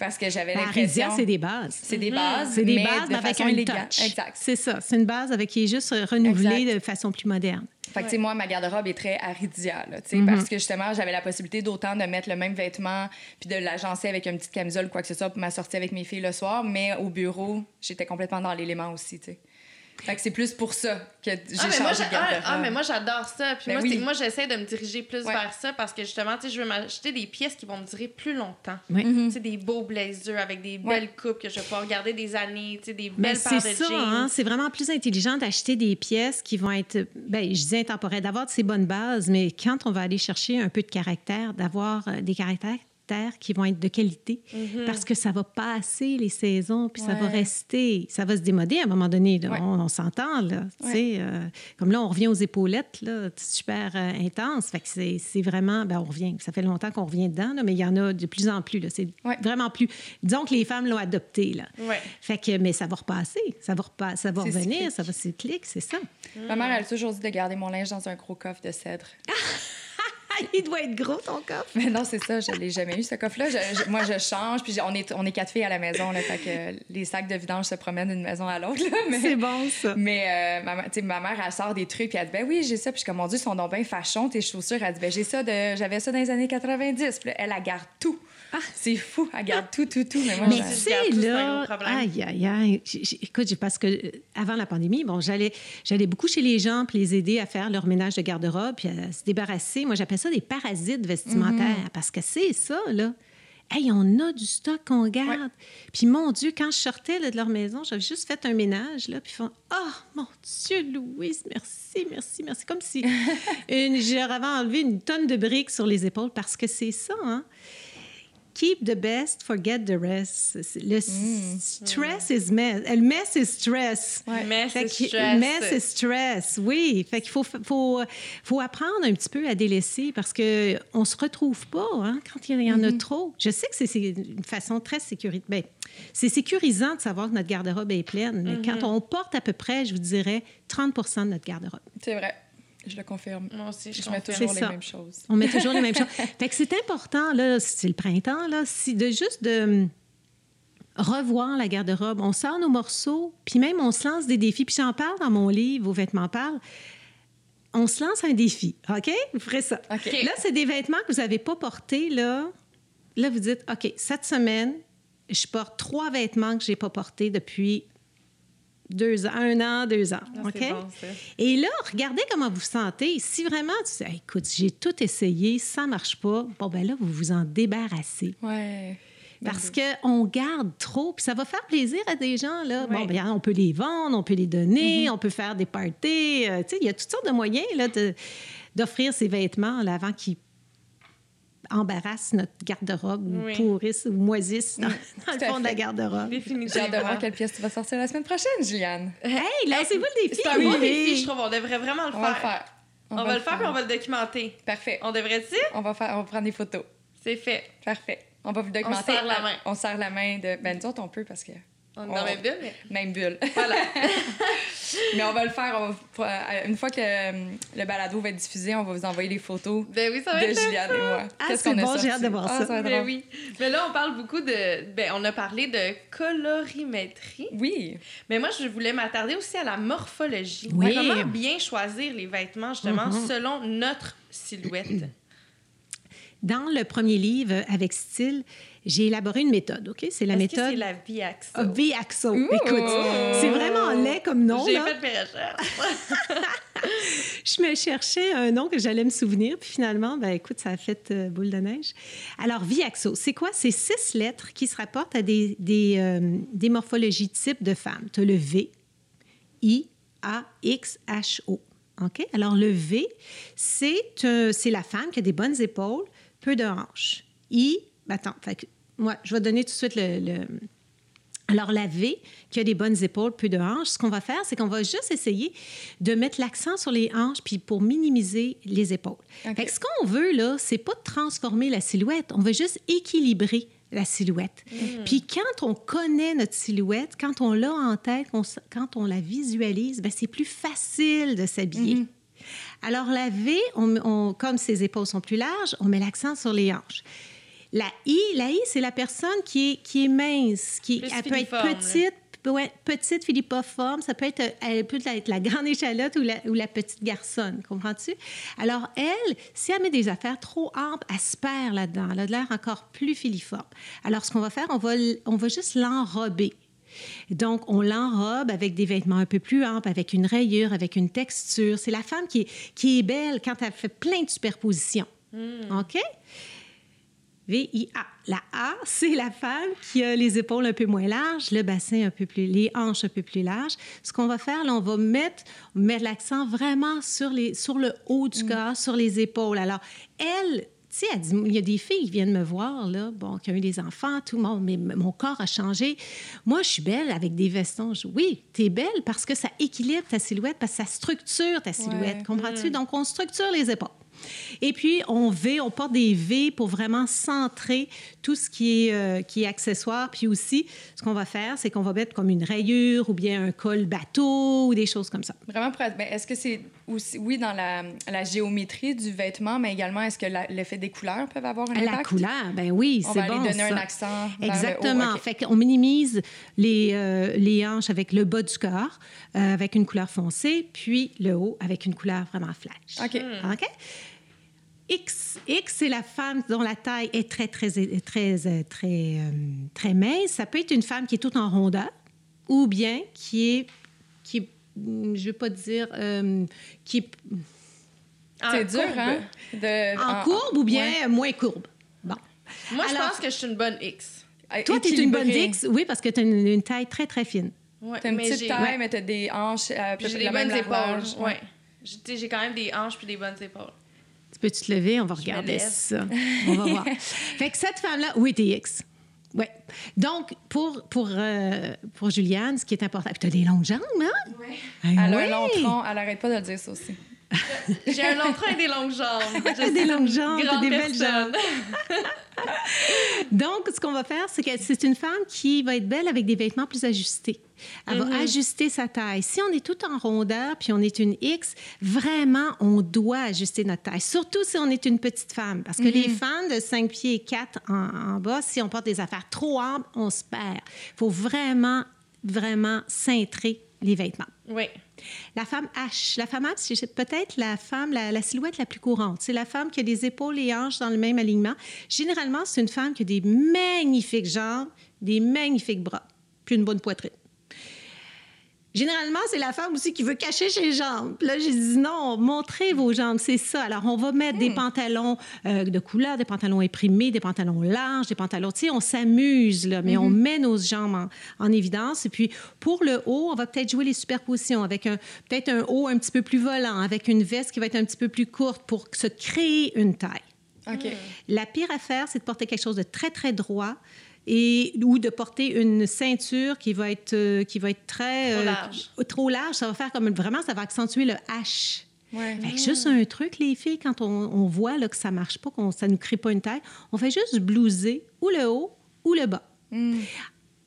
Parce que j'avais l'impression. Aridia, c'est des bases. C'est des bases. C'est des mais bases de avec façon un touch. Exact. C'est ça. C'est une base avec qui est juste renouvelée Exact. de façon plus moderne. Fait que, tu sais, moi, ma garde-robe est très aridia, là, tu sais, Mm-hmm. parce que justement, j'avais la possibilité d'autant de mettre le même vêtement puis de l'agencer avec une petite camisole ou quoi que ce soit pour ma sortie avec mes filles le soir, mais au bureau, j'étais complètement dans l'élément aussi, tu sais. Fait que c'est plus pour ça que j'ai Ah mais, moi, changé j'a- de garde-robe. ah, ah, mais moi, j'adore ça. Puis Ben moi, oui. c'est- moi, j'essaie de me diriger plus Ouais. vers ça parce que justement, tu sais, je veux m'acheter des pièces qui vont me durer plus longtemps. Oui. Tu sais, des beaux blazers avec des belles coupes que je vais pouvoir garder des années, tu sais, des Mais belles c'est paires de ça, jeans. hein, c'est vraiment plus intelligent d'acheter des pièces qui vont être, ben, je dis intemporelles, d'avoir de ces bonnes bases, mais quand on va aller chercher un peu de caractère, d'avoir euh, des caractères qui vont être de qualité, parce que ça va passer les saisons, puis ça va Ouais. rester, ça va se démoder à un moment donné. là. Ouais. On, on s'entend, là. tu sais, euh, comme là, on revient aux épaulettes, là, super euh, intense. Fait que c'est vraiment, ben, on revient. Ça fait longtemps qu'on revient dedans, là, mais il y en a de plus en plus. là. C'est Ouais. vraiment plus. Disons que les femmes l'ont adopté, là. Ouais. Fait que, mais ça va repasser, ça va, repa- ça va revenir, cyclique. ça va cyclique, c'est ça. Ma mère, elle a toujours dit de garder mon linge dans un gros coffre de cèdre. *laughs* *laughs* Il doit être gros, ton coffre. Mais non, c'est ça, je l'ai jamais eu, ce coffre-là. Je- je- moi, je change, puis on est, on est quatre filles à la maison, là, fait que les sacs de vidange se promènent d'une maison à l'autre. C'est bon, ça. Mais euh, ma, ma- tu sais, ma mère, elle sort des trucs, puis elle dit, ben oui, j'ai ça. Puis je suis comme, mon Dieu, ils sont donc bien fachons, tes chaussures. Elle dit, ben j'ai ça, de, j'avais ça dans les années 90. Puis là, elle, elle garde tout. C'est fou, elle garde tout, tout, tout. Mais moi, Mais tout, c'est un là, problème. aïe, aïe, aïe. Écoute, parce que euh, avant la pandémie, bon, j'allais, j'allais beaucoup chez les gens pour les aider à faire leur ménage de garde-robe puis à se débarrasser. Moi, j'appelle ça des parasites vestimentaires parce que c'est ça, là. Hey, on a du stock qu'on garde. Puis mon Dieu, quand je sortais là, de leur maison, j'avais juste fait un ménage, là, puis ils font « Oh, mon Dieu, Louise, merci, merci, merci. » Comme si *laughs* une, je leur avais enlevé une tonne de briques sur les épaules parce que c'est ça, hein. Keep the best, forget the rest. Le stress is mess. Le mess is stress. Fait c'est que- stress. Mess is stress, oui. Fait qu'il faut, faut, faut apprendre un petit peu à délaisser parce que on se retrouve pas hein, quand il y en a trop. Je sais que c'est une façon très sécurisante. Ben, c'est sécurisant de savoir que notre garde-robe est pleine, mais quand on porte à peu près, je vous dirais, 30% de notre garde-robe. C'est vrai, je le confirme. Moi aussi, je, Je mets toujours les ça. mêmes choses. On met toujours les mêmes *laughs* choses. Fait que c'est important, là, c'est le printemps, là, si de juste de hum, revoir la garde-robe. On sort nos morceaux, puis même on se lance des défis. Puis j'en parle dans mon livre, Vos vêtements parlent. On se lance un défi, OK? Vous ferez ça. OK. Là, c'est des vêtements que vous n'avez pas portés, là. Là, vous dites, OK, cette semaine, je porte trois vêtements que je n'ai pas portés depuis deux ans, un an, deux ans. Ah, bon. Et là, regardez comment vous vous sentez. Si vraiment tu dis, Hey, écoute, j'ai tout essayé, ça marche pas, bon, ben là, vous vous en débarrassez. Ouais. Parce qu'on garde trop, puis ça va faire plaisir à des gens. Là. Bon, bien, on peut les vendre, on peut les donner, on peut faire des parties. euh, tu sais, il y a toutes sortes de moyens là, de- d'offrir ces vêtements là, avant qu'ils embarrassent notre garde-robe Oui. ou pourrissent ou moisissent dans, *laughs* dans le fond de la garde-robe. J'ai Définitivement. hâte de voir quelle pièce tu vas sortir la semaine prochaine, Juliane. Hey, lancez-vous le défi! C'est un bon défi, je trouve. On devrait vraiment le On faire. va le faire. On, va, le faire, puis on va le documenter. Parfait. On devrait-tu? On va, faire, on va prendre des photos. C'est fait. Parfait. On va vous documenter. On serre la main. On serre la main de. Ben, nous autres, on peut parce que. On est On- dans la même bulle, mais Même bulle. voilà. *laughs* Mais on va le faire. on va- euh, une fois que euh, le balado va être diffusé, on va vous envoyer les photos ben oui, ça va de être Juliane et moi. Ah, Qu'est-ce c'est qu'on a bon, sorti? j'ai hâte de voir Ah, ça. Ben oui. Mais là, on parle beaucoup de. Ben, on a parlé de colorimétrie. Oui. Mais moi, je voulais m'attarder aussi à la morphologie. Oui. Comment bien choisir les vêtements, justement, Mhm. selon notre silhouette? Dans le premier livre, avec style, j'ai élaboré une méthode, OK? C'est la que méthode c'est la vie axe? Ah, V-Axo. Écoute, c'est vraiment laid comme nom. J'ai fait mes recherches. *laughs* Je me cherchais un nom que j'allais me souvenir, puis finalement, ben écoute, ça a fait euh, boule de neige. Alors, V-Axo, c'est quoi? C'est six lettres qui se rapportent à des, des, euh, des morphologies types de femmes. Tu as le V, I, A, X, H, O. OK? Alors, le V, c'est euh, c'est la femme qui a des bonnes épaules, peu de hanches. I, attends, fait que, moi, je vais donner tout de suite le, le- Alors, la V, qui a des bonnes épaules, peu de hanches, ce qu'on va faire, c'est qu'on va juste essayer de mettre l'accent sur les hanches puis pour minimiser les épaules. OK. Fait que ce qu'on veut, là, c'est pas de transformer la silhouette. On veut juste équilibrer la silhouette. Puis quand on connaît notre silhouette, quand on l'a en tête, on quand on la visualise, ben, c'est plus facile de s'habiller. Alors, la V, on- on- comme ses épaules sont plus larges, on met l'accent sur les hanches. La I, la I, c'est la personne qui est, qui est mince, qui Plus elle peut être petite, ouais, petite filipoforme, ça peut être, elle peut être la grande échalote ou la, ou la petite garçonne, comprends-tu? Alors, elle, si elle met des affaires trop amples, elle se perd là-dedans. Elle a de l'air encore plus filiforme. Alors, ce qu'on va faire, on va, on va juste l'enrober. Donc, on l'enrobe avec des vêtements un peu plus amples, avec une rayure, avec une texture. C'est la femme qui est, qui est belle quand elle fait plein de superpositions. OK? V-I-A. La A, c'est la femme qui a les épaules un peu moins larges, le bassin un peu plus, les hanches un peu plus larges. Ce qu'on va faire, là, on va mettre, mettre l'accent vraiment sur, les, sur le haut du corps, sur les épaules. Alors, elle, tu sais, il y a des filles qui viennent me voir, là, bon, qui ont eu des enfants, tout, mon, mais mon corps a changé. Moi, je suis belle avec des vestons. Je- oui, tu es belle parce que ça équilibre ta silhouette, parce que ça structure ta silhouette. Ouais. Comprends-tu? Donc, on structure les épaules. Et puis, on V, on porte des V pour vraiment centrer tout ce qui est, euh, qui est accessoire. Puis aussi, ce qu'on va faire, c'est qu'on va mettre comme une rayure ou bien un col bateau ou des choses comme ça. Vraiment, ben, est-ce que c'est aussi, oui, dans la, la géométrie du vêtement, mais également, est-ce que l'effet des couleurs peuvent avoir un impact? la couleur, ben oui, On c'est va bon. aller donner ça. un accent. Exactement. OK. Fait qu'on minimise les, euh, les hanches avec le bas du corps, euh, avec une couleur foncée, puis le haut avec une couleur vraiment flash. OK. OK? X, X c'est la femme dont la taille est très, très, très, très, très, euh, très mince. Ça peut être une femme qui est toute en rondeur ou bien qui est, qui est, hum, je ne veux pas dire, euh, qui est En C'est dur, courbe. hein? De- en courbe ou bien ouais. moins courbe. Bon. Moi, je Alors- pense que je suis une bonne X. Toi, tu es une bonne. X, oui, parce que tu as une, une taille très, très fine. Ouais, T'as une mais petite taille, ouais. mais t'as des hanches peu Puis j'ai des bonnes épaules. Ouais. Tu J'ai quand même des hanches puis des bonnes épaules. Tu peux-tu te lever? On va regarder ça. On va voir. *laughs* fait que cette femme-là, oui, t'es X. Oui. Donc, pour, pour, euh, pour Juliane, ce qui est important, tu as des longues jambes, hein? Oui. Elle a un long tronc, elle arrête pas de le dire, ça aussi. *laughs* J'ai un long train et des longues jambes. Je *laughs* des longues jambes, des belles personne. Donc, ce qu'on va faire, c'est que c'est une femme qui va être belle avec des vêtements plus ajustés. Elle va ajuster sa taille. Si on est tout en rondeur puis on est une X, vraiment, on doit ajuster notre taille. Surtout si on est une petite femme. Parce que les femmes de 5 pieds et 4 en, en bas, si on porte des affaires trop amples, on se perd. Il faut vraiment, vraiment cintrer les vêtements. Oui. La femme H. La femme H, c'est peut-être la femme, la, la silhouette la plus courante. C'est la femme qui a des épaules et hanches dans le même alignement. Généralement, c'est une femme qui a des magnifiques jambes, des magnifiques bras, puis une bonne poitrine. Généralement, c'est la femme aussi qui veut cacher ses jambes. Là, j'ai dit non, montrez vos jambes, c'est ça. Alors, on va mettre des pantalons euh, de couleur, des pantalons imprimés, des pantalons larges, des pantalons. Tu sais, on s'amuse, là, mais on met nos jambes en, en évidence. Et puis, pour le haut, on va peut-être jouer les superpositions avec un, peut-être un haut un petit peu plus volant, avec une veste qui va être un petit peu plus courte pour se créer une taille. OK. La pire affaire, c'est de porter quelque chose de très, très droit et, ou de porter une ceinture qui va être, euh, qui va être très... Trop euh, large. trop large. Ça va faire comme... Vraiment, ça va accentuer le H. Ouais. Fait que juste un truc, les filles, quand on, on voit là, que ça marche pas, que ça nous crée pas une taille, on fait juste blouser ou le haut ou le bas.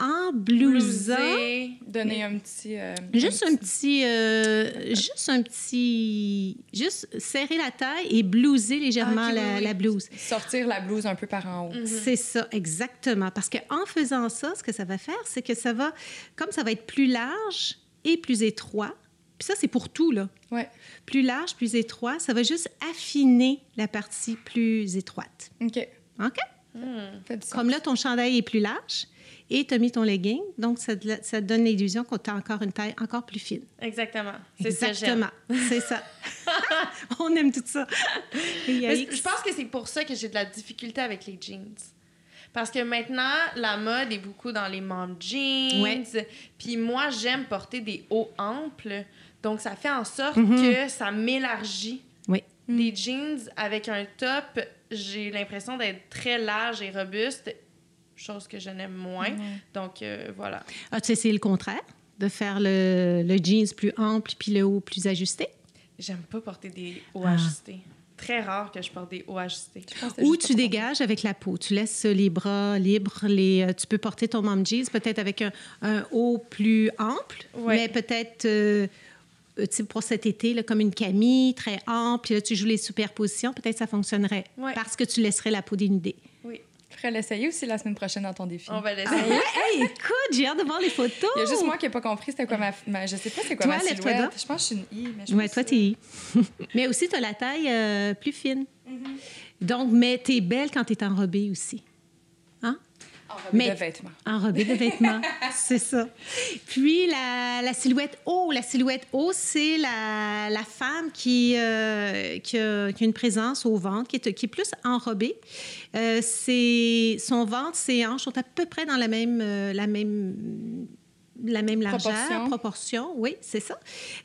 En blousant... Blouser. Donner un petit. euh, Juste un petit, euh, juste un petit, juste serrer la taille et blouser légèrement Ah, la, oui, oui. la blouse. Sortir la blouse un peu par en haut. C'est ça, exactement. Parce qu'en faisant ça, ce que ça va faire, c'est que ça va, comme ça va être plus large et plus étroit, puis ça, c'est pour tout, là. Ouais. Plus large, plus étroit, ça va juste affiner la partie plus étroite. OK. OK? Sens. Comme là, ton chandail est plus large et tu as mis ton legging, donc ça, te- ça te donne l'illusion qu'on a encore une taille encore plus fine. Exactement. C'est. Exactement. C'est ça. *laughs* On aime tout ça. Mais X. je pense que c'est pour ça que j'ai de la difficulté avec les jeans. Parce que maintenant, la mode est beaucoup dans les mom jeans. Ouais. Puis moi, j'aime porter des hauts amples. Donc, ça fait en sorte Mhm. que ça m'élargit. Oui. Des jeans avec un top, j'ai l'impression d'être très large et robuste. Chose que je n'aime moins. Donc, euh, voilà. As-tu essayé le contraire? De faire le, le jeans plus ample puis le haut plus ajusté? J'aime pas porter des hauts Ah. ajustés. Très rare que je porte des hauts ajustés. Ou tu dégages avec la peau. Tu laisses les bras libres. Les, euh, tu peux porter ton mom jeans peut-être avec un, un haut plus ample, Ouais. mais peut-être euh, euh, pour cet été, là, comme une camille très ample. Puis là, tu joues les superpositions. Peut-être ça fonctionnerait Ouais. parce que tu laisserais la peau dénudée. Tu ferais l'essayer aussi la semaine prochaine dans ton défi? on va laisser. hey, *laughs* écoute, j'ai hâte de voir les photos. Il y a juste moi qui n'ai pas compris c'était quoi ma, ma- Je sais pas c'est quoi Toi, ma silhouette. donc. Je pense que je suis une I. Mais je Ouais, toi, t'es I. *laughs* mais aussi, tu as la taille euh, plus fine. Mm-hmm. Donc, mais t'es belle quand t'es enrobée aussi. Enrobée Mais- de vêtements. Enrobée de vêtements, *laughs* c'est ça. Puis la, la silhouette haut, la silhouette haut, c'est la, la femme qui, euh, qui, a, qui a une présence au ventre, qui est, qui est plus enrobée. Euh, c'est, son ventre, ses hanches sont à peu près dans la même, euh, la même, la même largeur, Proportion. proportion. Oui, c'est ça.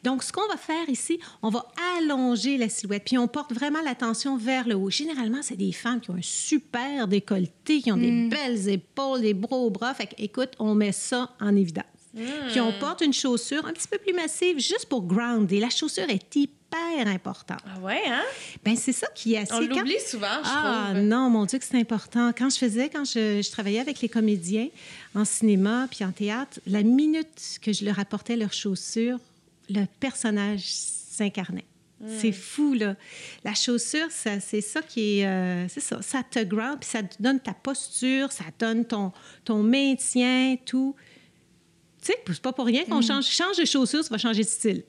Donc, ce qu'on va faire ici, on va allonger la silhouette, puis on porte vraiment l'attention vers le haut. Généralement, c'est des femmes qui ont un super décolleté, qui ont des belles épaules, des gros bras. Fait que, écoute, on met ça en évidence. Puis on porte une chaussure un petit peu plus massive juste pour grounder. La chaussure est hyper importante. Ah ouais, hein? Ben c'est ça qui est assez... On quand- l'oublie souvent, je ah trouve. non, mon Dieu que c'est important. Quand je faisais, quand je, je travaillais avec les comédiens en cinéma puis en théâtre, la minute que je leur apportais leurs chaussures, le personnage s'incarnait. C'est fou, là. La chaussure, c'est ça qui est... euh, c'est ça. Ça te ground, puis ça te donne ta posture, ça donne ton, ton maintien, tout. Tu sais, c'est pas pour rien qu'on change. Change de chaussure, ça va changer de style.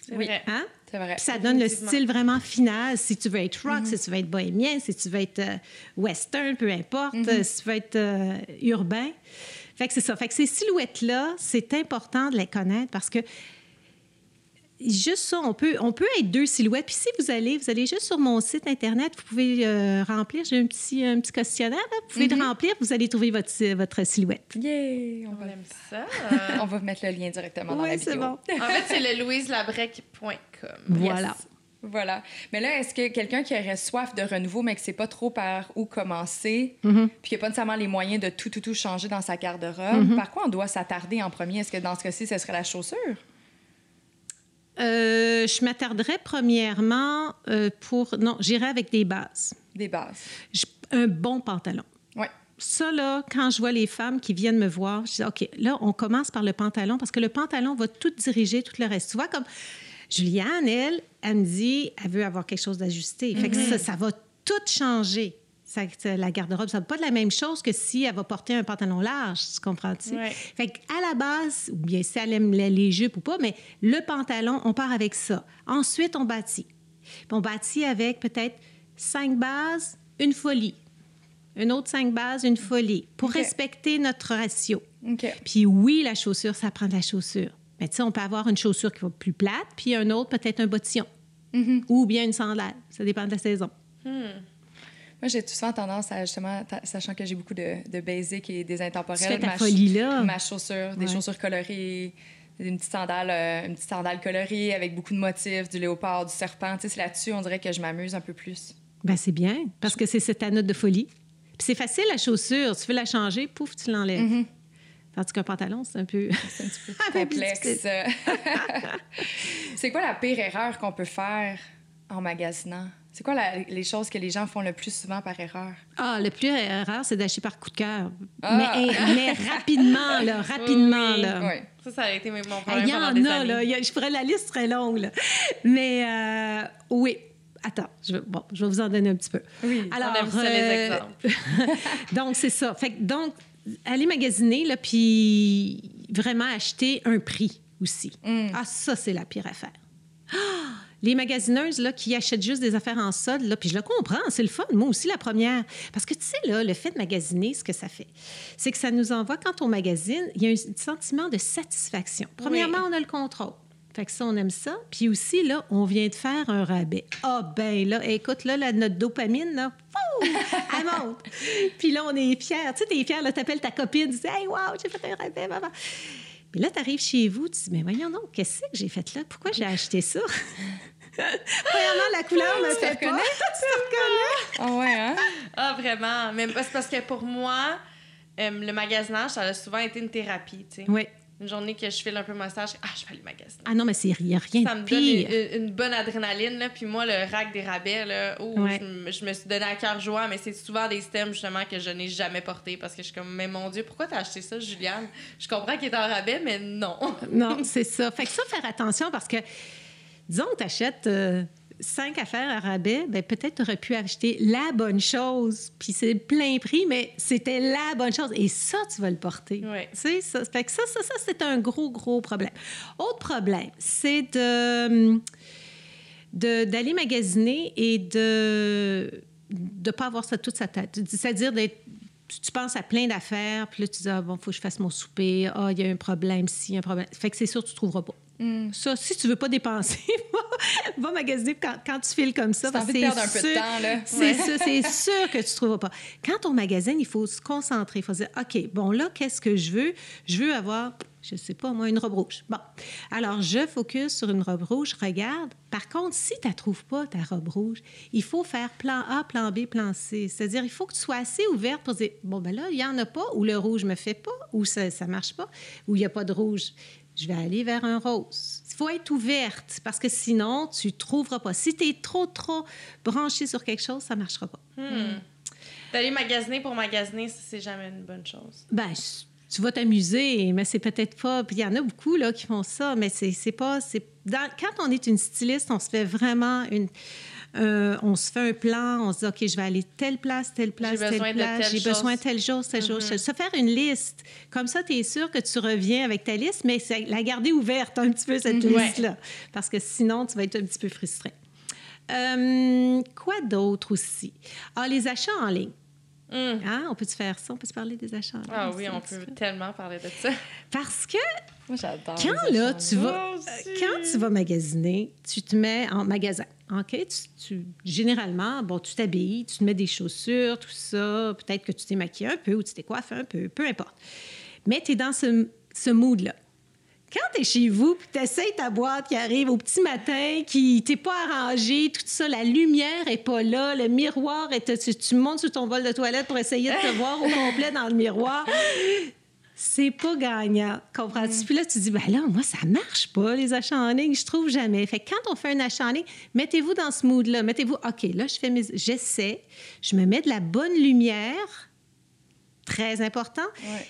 C'est vrai. Hein? C'est vrai. Puis ça donne le style vraiment final. Si tu veux être rock, si tu veux être bohémien, si tu veux être euh, western, peu importe, euh, si tu veux être euh, urbain. Fait que c'est ça. Fait que ces silhouettes-là, c'est important de les connaître parce que juste ça, on peut, on peut être deux silhouettes. Puis si vous allez, vous allez juste sur mon site Internet, vous pouvez euh, remplir, j'ai un petit, un petit questionnaire, là. vous pouvez le remplir, vous allez trouver votre, votre silhouette. Yeah! On On va, aime ça. *laughs* on va mettre le lien directement dans Oui, la c'est vidéo. bon. en fait, c'est le louiselabrec.com. *laughs* Voilà. Voilà. Mais là, est-ce que quelqu'un qui aurait soif de renouveau, mais qui ne sait pas trop par où commencer, Mm-hmm. puis qui n'a pas nécessairement les moyens de tout, tout, tout changer dans sa garde-robe, Mm-hmm. par quoi on doit s'attarder en premier? Est-ce que dans ce cas-ci, ce serait la chaussure? Euh, je m'attarderais premièrement euh, pour... Non, j'irais avec des bases. Des bases. Je- un bon pantalon. Ouais. Ça, là, quand je vois les femmes qui viennent me voir, je dis, OK, là, on commence par le pantalon parce que le pantalon va tout diriger, tout le reste. Tu vois, comme Juliane, elle, elle me dit, elle veut avoir quelque chose d'ajusté. Fait que ça, ça va tout changer. Ça- la garde-robe, ça pas de la même chose que si elle va porter un pantalon large, tu comprends-tu? Ouais. Fait qu'à la base, ou bien si elle aime les, jupes ou pas, mais le pantalon, on part avec ça. Ensuite, on bâtit. Puis on bâtit avec peut-être cinq bases, une folie. Une autre cinq bases, une folie, pour respecter notre ratio. Puis oui, la chaussure, ça prend de la chaussure. Mais tu sais, on peut avoir une chaussure qui va plus plate, puis un autre, peut-être un bottillon. Mm-hmm. Ou bien une sandale. Ça dépend de la saison. Moi, j'ai souvent tendance à, justement, sachant que j'ai beaucoup de, de basic et des intemporels, ma, folie-là. ma chaussure, des chaussures colorées, une petite sandale, euh, une petite sandale colorée avec beaucoup de motifs, du léopard, du serpent. Tu sais, c'est là-dessus, on dirait que je m'amuse un peu plus. Ben c'est bien, parce que c'est ta note de folie. Puis c'est facile, la chaussure. Tu veux la changer, pouf, tu l'enlèves. Mm-hmm. Tandis qu'un pantalon, c'est un peu... *laughs* C'est un petit peu *laughs* complexe. *laughs* c'est quoi la pire erreur qu'on peut faire en magasinant? C'est quoi la- les choses que les gens font le plus souvent par erreur? Ah, le plus rare, c'est d'acheter par coup de cœur. Ah. Mais, mais *laughs* rapidement, là, rapidement, Oui. là. Oui. Ça, ça a été mon problème Il y en des a, années. là. Il y a- je ferais la liste très longue, là. Mais euh, oui. Attends, je vais, bon, je vais vous en donner un petit peu. Oui, Alors, on aime ça, les euh, exemples. *laughs* donc, c'est ça. Fait que, donc, aller magasiner, là, puis vraiment acheter un prix aussi. Mm. Ah, ça, c'est la pire affaire. Ah! Les magasineuses là, qui achètent juste des affaires en solde, là, puis je le comprends, c'est le fun. Moi aussi, la première. Parce que, tu sais, là, le fait de magasiner, ce que ça fait, c'est que ça nous envoie, quand on magasine, il y a un sentiment de satisfaction. Premièrement, on a le contrôle. Fait que ça, on aime ça. Puis aussi, là, on vient de faire un rabais. Ah, ben là, écoute, là, notre dopamine, là, fou, *laughs* elle monte. Puis là, on est fiers. Tu sais, t'es fier, là, t'appelles ta copine, tu dis, hey, wow, j'ai fait un rabais, maman. Puis là, t'arrives chez vous, tu dis, mais voyons donc, qu'est-ce que j'ai fait là? Pourquoi j'ai *laughs* acheté ça? Premièrement, la couleur me fait *laughs* tu te reconnais? Ah ouais, hein? Ah, vraiment. Mais c'est parce que pour moi, euh, le magasinage, ça a souvent été une thérapie, tu sais. Oui. Une journée que je file un peu mon stage, ah, je vais aller magasiner. Ah non, mais n'y a rien Ça de me pire. donne une, une bonne adrénaline, là. Puis moi, le rack des rabais, là, oh, Ouais. je, me- je me suis donné à cœur joie, mais c'est souvent des systèmes, justement, que je n'ai jamais portés parce que je suis comme, mais mon Dieu, pourquoi t'as acheté ça, Juliane? Je comprends qu'il est en rabais, mais non. Non, *laughs* c'est ça. Fait que ça, faire attention parce que, disons que tu achètes cinq affaires à rabais, ben peut-être tu aurais pu acheter la bonne chose, puis c'est plein prix, mais c'était la bonne chose. Et ça, tu vas le porter. Tu sais, ça, fait que ça, ça, ça, c'est un gros, gros problème. Autre problème, c'est de d'aller magasiner et de ne pas avoir ça toute sa tête. C'est-à-dire d'être tu penses à plein d'affaires, puis là, tu dis, ah, bon, il faut que je fasse mon souper. Ah, il y a un problème ici, un problème. Fait que c'est sûr, tu ne trouveras pas. Hmm. Ça, si tu veux pas dépenser, *laughs* va, magasiner quand, quand tu files comme ça. De c'est perdre un peu de temps, là. C'est sûr, c'est sûr que tu ne trouveras pas. Quand on magasine, il faut se concentrer. Il faut se dire, OK, bon, là, qu'est-ce que je veux? Je veux avoir, je ne sais pas, moi, une robe rouge. Bon. Alors, je focus sur une robe rouge, regarde. Par contre, si tu ne trouves pas, ta robe rouge, il faut faire plan A, plan B, plan C. C'est-à-dire, il faut que tu sois assez ouverte pour dire, bon, ben là, il n'y en a pas, ou le rouge ne me fait pas, ou ça ne marche pas, ou il n'y a pas de rouge. Je vais aller vers un rose. Il faut être ouverte parce que sinon, tu ne trouveras pas. Si tu es trop, trop branché sur quelque chose, ça ne marchera pas. Hmm. D'aller magasiner pour magasiner, c'est jamais une bonne chose. Ben, tu vas t'amuser, mais c'est peut-être pas. Puis il y en a beaucoup là, qui font ça, mais c'est pas. dans- Quand on est une styliste, on se fait vraiment une. Euh, on se fait un plan, on se dit, OK, je vais aller telle place, telle place, telle place, j'ai besoin de telle chose, telle chose. Se faire une liste. Comme ça, tu es sûr que tu reviens avec ta liste, mais c'est la garder ouverte un petit peu, cette Mhm. liste-là. Parce que sinon, tu vas être un petit peu frustré. Euh, quoi d'autre aussi? Ah, les achats en ligne. Hmm. Hein? On peut-tu faire ça? On peut se parler des achats en ligne? Ah oui, on peut peu? tellement parler de ça. Parce que Moi, j'adore. quand là, tu vas, quand tu vas magasiner, tu te mets en magasin. OK? Tu, tu- généralement, bon, tu t'habilles, tu te mets des chaussures, tout ça. Peut-être que tu t'es maquillé un peu ou tu t'es coiffé un peu, peu importe. Mais tu es dans ce, ce mood-là. Quand tu es chez vous, puis tu essaies ta boîte qui arrive au petit matin, qui t'es pas arrangée, tout ça, la lumière est pas là, le miroir, est, tu, tu montes sur ton bol de toilette pour essayer de te *laughs* voir au complet dans le miroir. C'est pas gagnant, comprends-tu? Puis là, tu dis, ben là, moi, ça marche pas, les achats en ligne, je trouve jamais. Fait que quand on fait un achat en ligne, mettez-vous dans ce mood-là. Mettez-vous, OK, là, je fais mes... J'essaie, je me mets de la bonne lumière, très important. Ouais.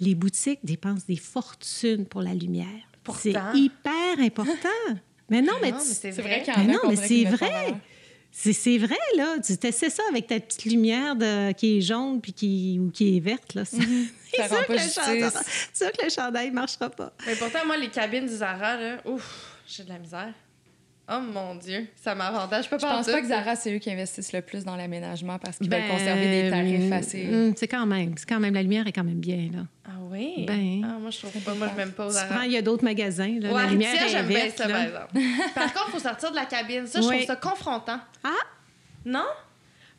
Les boutiques dépensent des fortunes pour la lumière. C'est Pourtant. hyper important. mais non, mais, Non, tu- mais c'est C'est vrai. vrai qu'il y en mais a non, qu'on mais c'est vrai. C'est, vrai, là. Tu essaies ça avec ta petite lumière de, qui est jaune puis qui, ou qui est verte, là. Ça, *laughs* rend pas justice. chandail- c'est sûr que le chandail ne marchera pas. Mais pourtant, moi, les cabines du Zara, là, ouf, j'ai de la misère. Oh mon Dieu, ça m'avantage pas Je pense pas que Zara, c'est eux qui investissent le plus dans l'aménagement parce qu'ils Ben, veulent conserver des tarifs assez. hum, c'est quand même. C'est quand même. La lumière est quand même bien, là. Ah oui? Ben. Ah, moi, je trouve pas. Moi, je m'aime pas aux Zara. il y a d'autres magasins, là. Ouais, la lumière est j'aime bien ça, là. par exemple. *laughs* Par contre, il faut sortir de la cabine. Ça, je trouve ça confrontant. Ah! Non?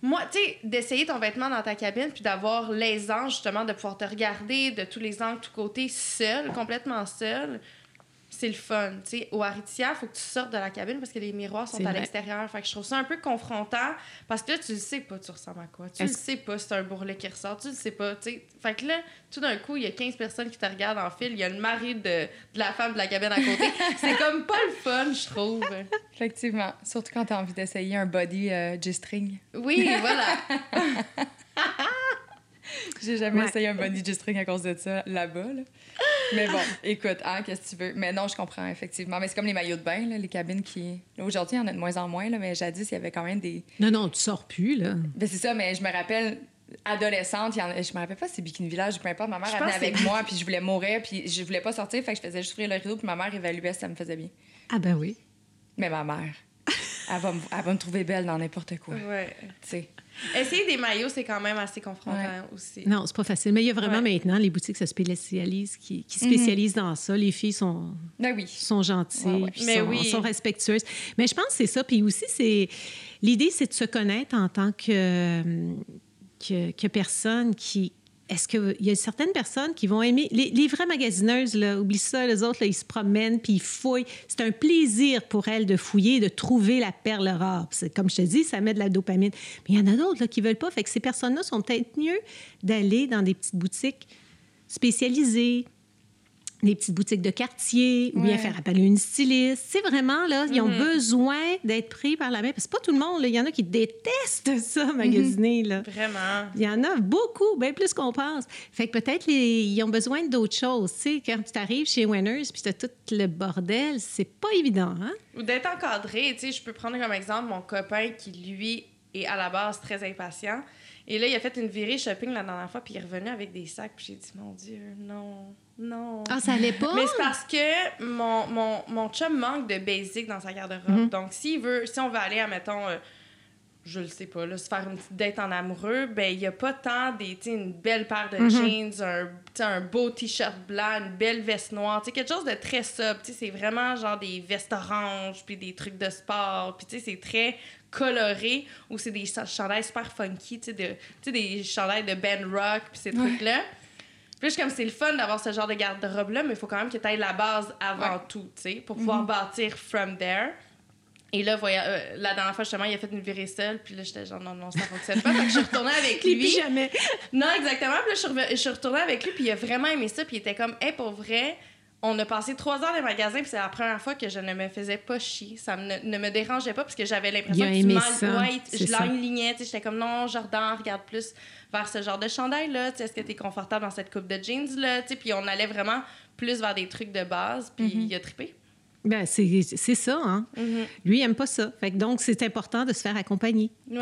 Moi, tu sais, d'essayer ton vêtement dans ta cabine puis d'avoir l'aisance, justement, de pouvoir te regarder de tous les angles, tous côtés, seul, complètement seul, c'est le fun. Tu sais, au Aritzia, il faut que tu sortes de la cabine parce que les miroirs sont à l'extérieur. Fait que je trouve ça un peu confrontant parce que là, tu le sais pas, tu ressembles à quoi. Tu le sais pas si c'est un bourrelet qui ressort. Tu le sais pas, tu sais. Fait que là, tout d'un coup, il y a 15 personnes qui te regardent en fil. Il y a le mari de, de la femme de la cabine à côté. *laughs* c'est comme pas le fun, je trouve. Effectivement. Surtout quand tu as envie d'essayer un body euh, G-string. Oui, voilà. *laughs* J'ai jamais Ouais. essayé un body G-string à cause de ça là-bas. là. Mais bon, *laughs* écoute, hein, qu'est-ce que tu veux? Mais non, je comprends, effectivement. Mais c'est comme les maillots de bain, là, les cabines qui. Aujourd'hui, il y en a de moins en moins, là, mais jadis, il y avait quand même des. Non, non, tu sors plus, là. Ben, c'est ça, mais je me rappelle, adolescente, il y en je me rappelle pas si c'est Bikini Village ou peu importe, ma mère venait avec moi, puis je voulais mourir, puis je voulais pas sortir, fait que je faisais juste ouvrir le rideau, puis ma mère évaluait si ça me faisait bien. Ah, ben oui. Mais ma mère, elle va me, elle va me trouver belle dans n'importe quoi, Ouais. tu sais. Essayer des maillots, c'est quand même assez confrontant Ouais. aussi. Non, c'est pas facile. Mais il y a vraiment Ouais. maintenant les boutiques se spécialisent, qui, qui spécialisent dans ça. Les filles sont, Ben oui. sont gentilles, Ouais, ouais. puis Mais sont, oui. sont respectueuses. Mais je pense que c'est ça. Puis aussi, c'est l'idée, c'est de se connaître en tant que, que, que personne qui, est-ce qu'il y a certaines personnes qui vont aimer. Les, vraies magasineuses, là, oublie ça, les autres, là, ils se promènent puis ils fouillent. C'est un plaisir pour elles de fouiller, de trouver la perle rare. Comme je te dis, ça met de la dopamine. Mais il y en a d'autres qui veulent pas. Fait que ces personnes-là sont peut-être mieux d'aller dans des petites boutiques spécialisées, des petites boutiques de quartier, ou bien Ouais. faire appel à une styliste. C'est vraiment, là, ils ont Mhm. besoin d'être pris par la main. Parce que c'est pas tout le monde, là. Il y en a qui détestent *laughs* ça, magasiner, là. Vraiment. Il y en a beaucoup, bien plus qu'on pense. Fait que peut-être ils ont besoin d'autres choses. Tu sais, quand tu arrives chez Winners puis tu as tout le bordel, c'est pas évident, hein? Ou d'être encadré. Tu sais, je peux prendre comme exemple mon copain qui, lui, est à la base très impatient. Et là, il a fait une virée shopping la dernière fois, puis il est revenu avec des sacs. Puis j'ai dit, mon Dieu, non, non. Ah, ça allait pas? Mais c'est parce que mon, mon, mon chum manque de basic dans sa garde-robe. Mhm. Donc, s'il veut, si on veut aller, admettons, euh, je le sais pas, là, se faire une petite date en amoureux, ben il y a pas tant des, tu une belle paire de Mhm. jeans, un, un beau t-shirt blanc, une belle veste noire, tu quelque chose de très sobre. Tu c'est vraiment genre des vestes oranges, puis des trucs de sport, puis tu sais, c'est très coloré, ou c'est des cha- chandails super funky, tu sais, de- des chandails de Ben Rock, puis ces trucs-là. Puis là, je suis comme c'est le fun d'avoir ce genre de garde-robe-là, mais il faut quand même que tu ailles la base avant Ouais. tout, tu sais, pour pouvoir bâtir from there. Et là, euh, la dernière fois, justement, il a fait une virée seule, puis là, j'étais genre, non, non, ça fonctionne pas. Fait que je suis retournée avec *laughs* lui. pyjamas. Non, exactement. Puis là, je suis, retournée avec lui, puis il a vraiment aimé ça, puis il était comme, hey, pour vrai, on a passé trois heures dans le magasin, puis c'est la première fois que je ne me faisais pas chier. Ça me- ne me dérangeait pas, parce que j'avais l'impression que tu c'est je l'enlignais, j'étais comme, non, Jordan, regarde plus vers ce genre de chandail-là, tu sais, est-ce que tu es confortable dans cette coupe de jeans-là, tu sais, puis on allait vraiment plus vers des trucs de base, puis Mm-hmm. il a trippé. Ben, c'est ça, hein? Lui, il aime pas ça. Fait que donc, c'est important de se faire accompagner. pour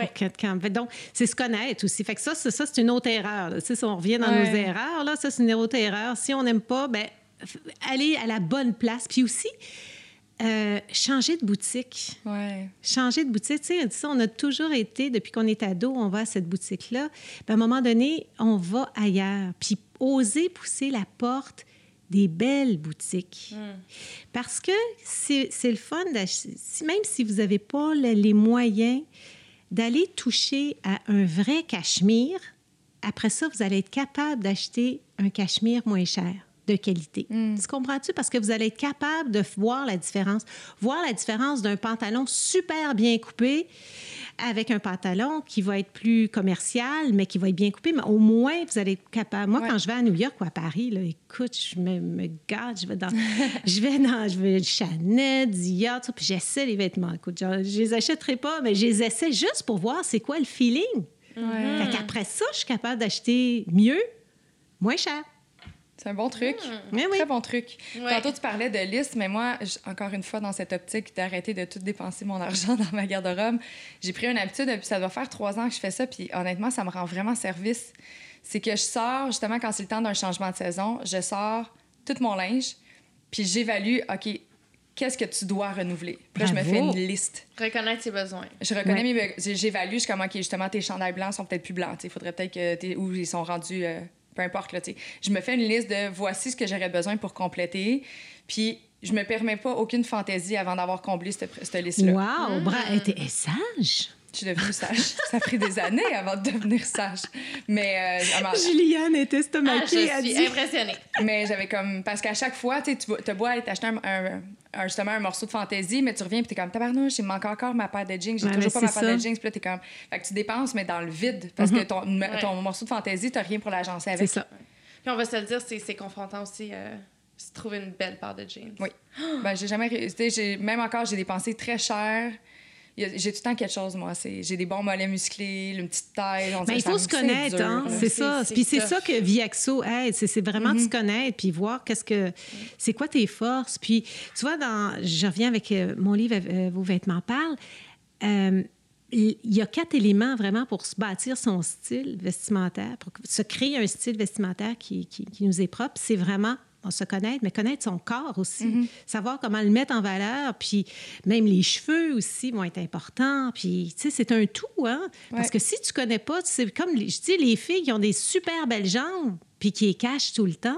fait donc, c'est se connaître aussi. Fait que ça, c'est- ça c'est une autre erreur. là. Si on revient dans nos erreurs, là, ça, c'est une autre erreur. Si on n'aime pas, ben, aller à la bonne place. Puis aussi, euh, changer de boutique. Ouais. changer de boutique. Tu sais, ça, on a toujours été, depuis qu'on est ado, on va à cette boutique-là. Puis à un moment donné, on va ailleurs. Puis oser pousser la porte des belles boutiques. Parce que c'est le fun d'acheter. si- Même si vous n'avez pas le- les moyens d'aller toucher à un vrai cachemire, après ça, vous allez être capable d'acheter un cachemire moins cher de qualité. Tu comprends-tu? Parce que vous allez être capable de voir la différence. Voir la différence d'un pantalon super bien coupé avec un pantalon qui va être plus commercial, mais qui va être bien coupé. Mais au moins, vous allez être capable. Moi, Ouais. quand je vais à New York ou à Paris, là, écoute, je me, me gâte. Je vais dans, *laughs* je vais dans, je vais Chanel, Dior, tout puis j'essaie les vêtements. Écoute, genre, je les achèterai pas, mais je les essaie juste pour voir c'est quoi le feeling. Ouais. Fait qu'après ça, je suis capable d'acheter mieux, moins cher. C'est un bon truc. Mais oui. Très bon truc. Ouais. Tantôt, tu parlais de liste, mais moi, encore une fois, dans cette optique d'arrêter de tout dépenser mon *laughs* argent dans ma garde-robe, j'ai pris une habitude, depuis ça doit faire trois ans que je fais ça, puis honnêtement, ça me rend vraiment service. C'est que je sors, justement, quand c'est le temps d'un changement de saison, je sors tout mon linge, puis j'évalue, OK, qu'est-ce que tu dois renouveler? Puis là, je me fais une liste. Reconnaître ses besoins. Je reconnais Ouais. mes be- j'évalue, je suis comme, OK, justement, tes chandails blancs sont peut-être plus blancs. Il faudrait peut-être que ou ils sont rendus, euh, peu importe. Là, tu sais. je me fais une liste de voici ce que j'aurais besoin pour compléter. Puis je me permets pas aucune fantaisie avant d'avoir comblé cette, cette liste-là. Wow, bra, elle était elle est sage. Je suis devenue sage. *laughs* Ça a pris des années avant de devenir sage. Mais, euh, ma- Juliane était Ah, estomaquée. je elle suis dit- impressionnée. mais j'avais comme. Parce qu'à chaque fois, tu sais, tu vas- t'as beau aller t'acheter un, un- un- justement un morceau de fantaisie, mais tu reviens et t'es comme tabarnouche, il me manque encore ma paire de jeans, j'ai Ouais, toujours pas ma c'est paire de jeans, puis là, t'es comme. Fait que tu dépenses, mais dans le vide, parce que ton, ton morceau de fantaisie, t'as rien pour l'agencer C'est avec. ça. Puis on va se le dire, c'est c'est confrontant aussi euh, se trouver une belle paire de jeans. Oui. Ben, j'ai jamais réussi. Tu sais, j'ai- Même encore, j'ai dépensé très cher. J'ai tout le temps quelque chose, moi. J'ai des bons mollets musclés, une petite taille. on Mais il faut se connaître, hein? C'est ça. Puis c'est ça que Viaxo aide. C'est vraiment de se connaître puis voir qu'est-ce que c'est quoi tes forces. Puis tu vois, dans, je reviens avec euh, mon livre euh, Vos vêtements parlent. Euh, il y a quatre éléments vraiment pour se bâtir son style vestimentaire, pour se créer un style vestimentaire qui, qui- qui nous est propre. C'est vraiment bon, se connaître, mais connaître son corps aussi. Savoir comment le mettre en valeur. Puis même les cheveux aussi vont être importants. Puis, tu sais, c'est un tout, hein? Parce que si tu connais pas, c'est comme, je dis, les filles qui ont des super belles jambes puis qui les cachent tout le temps,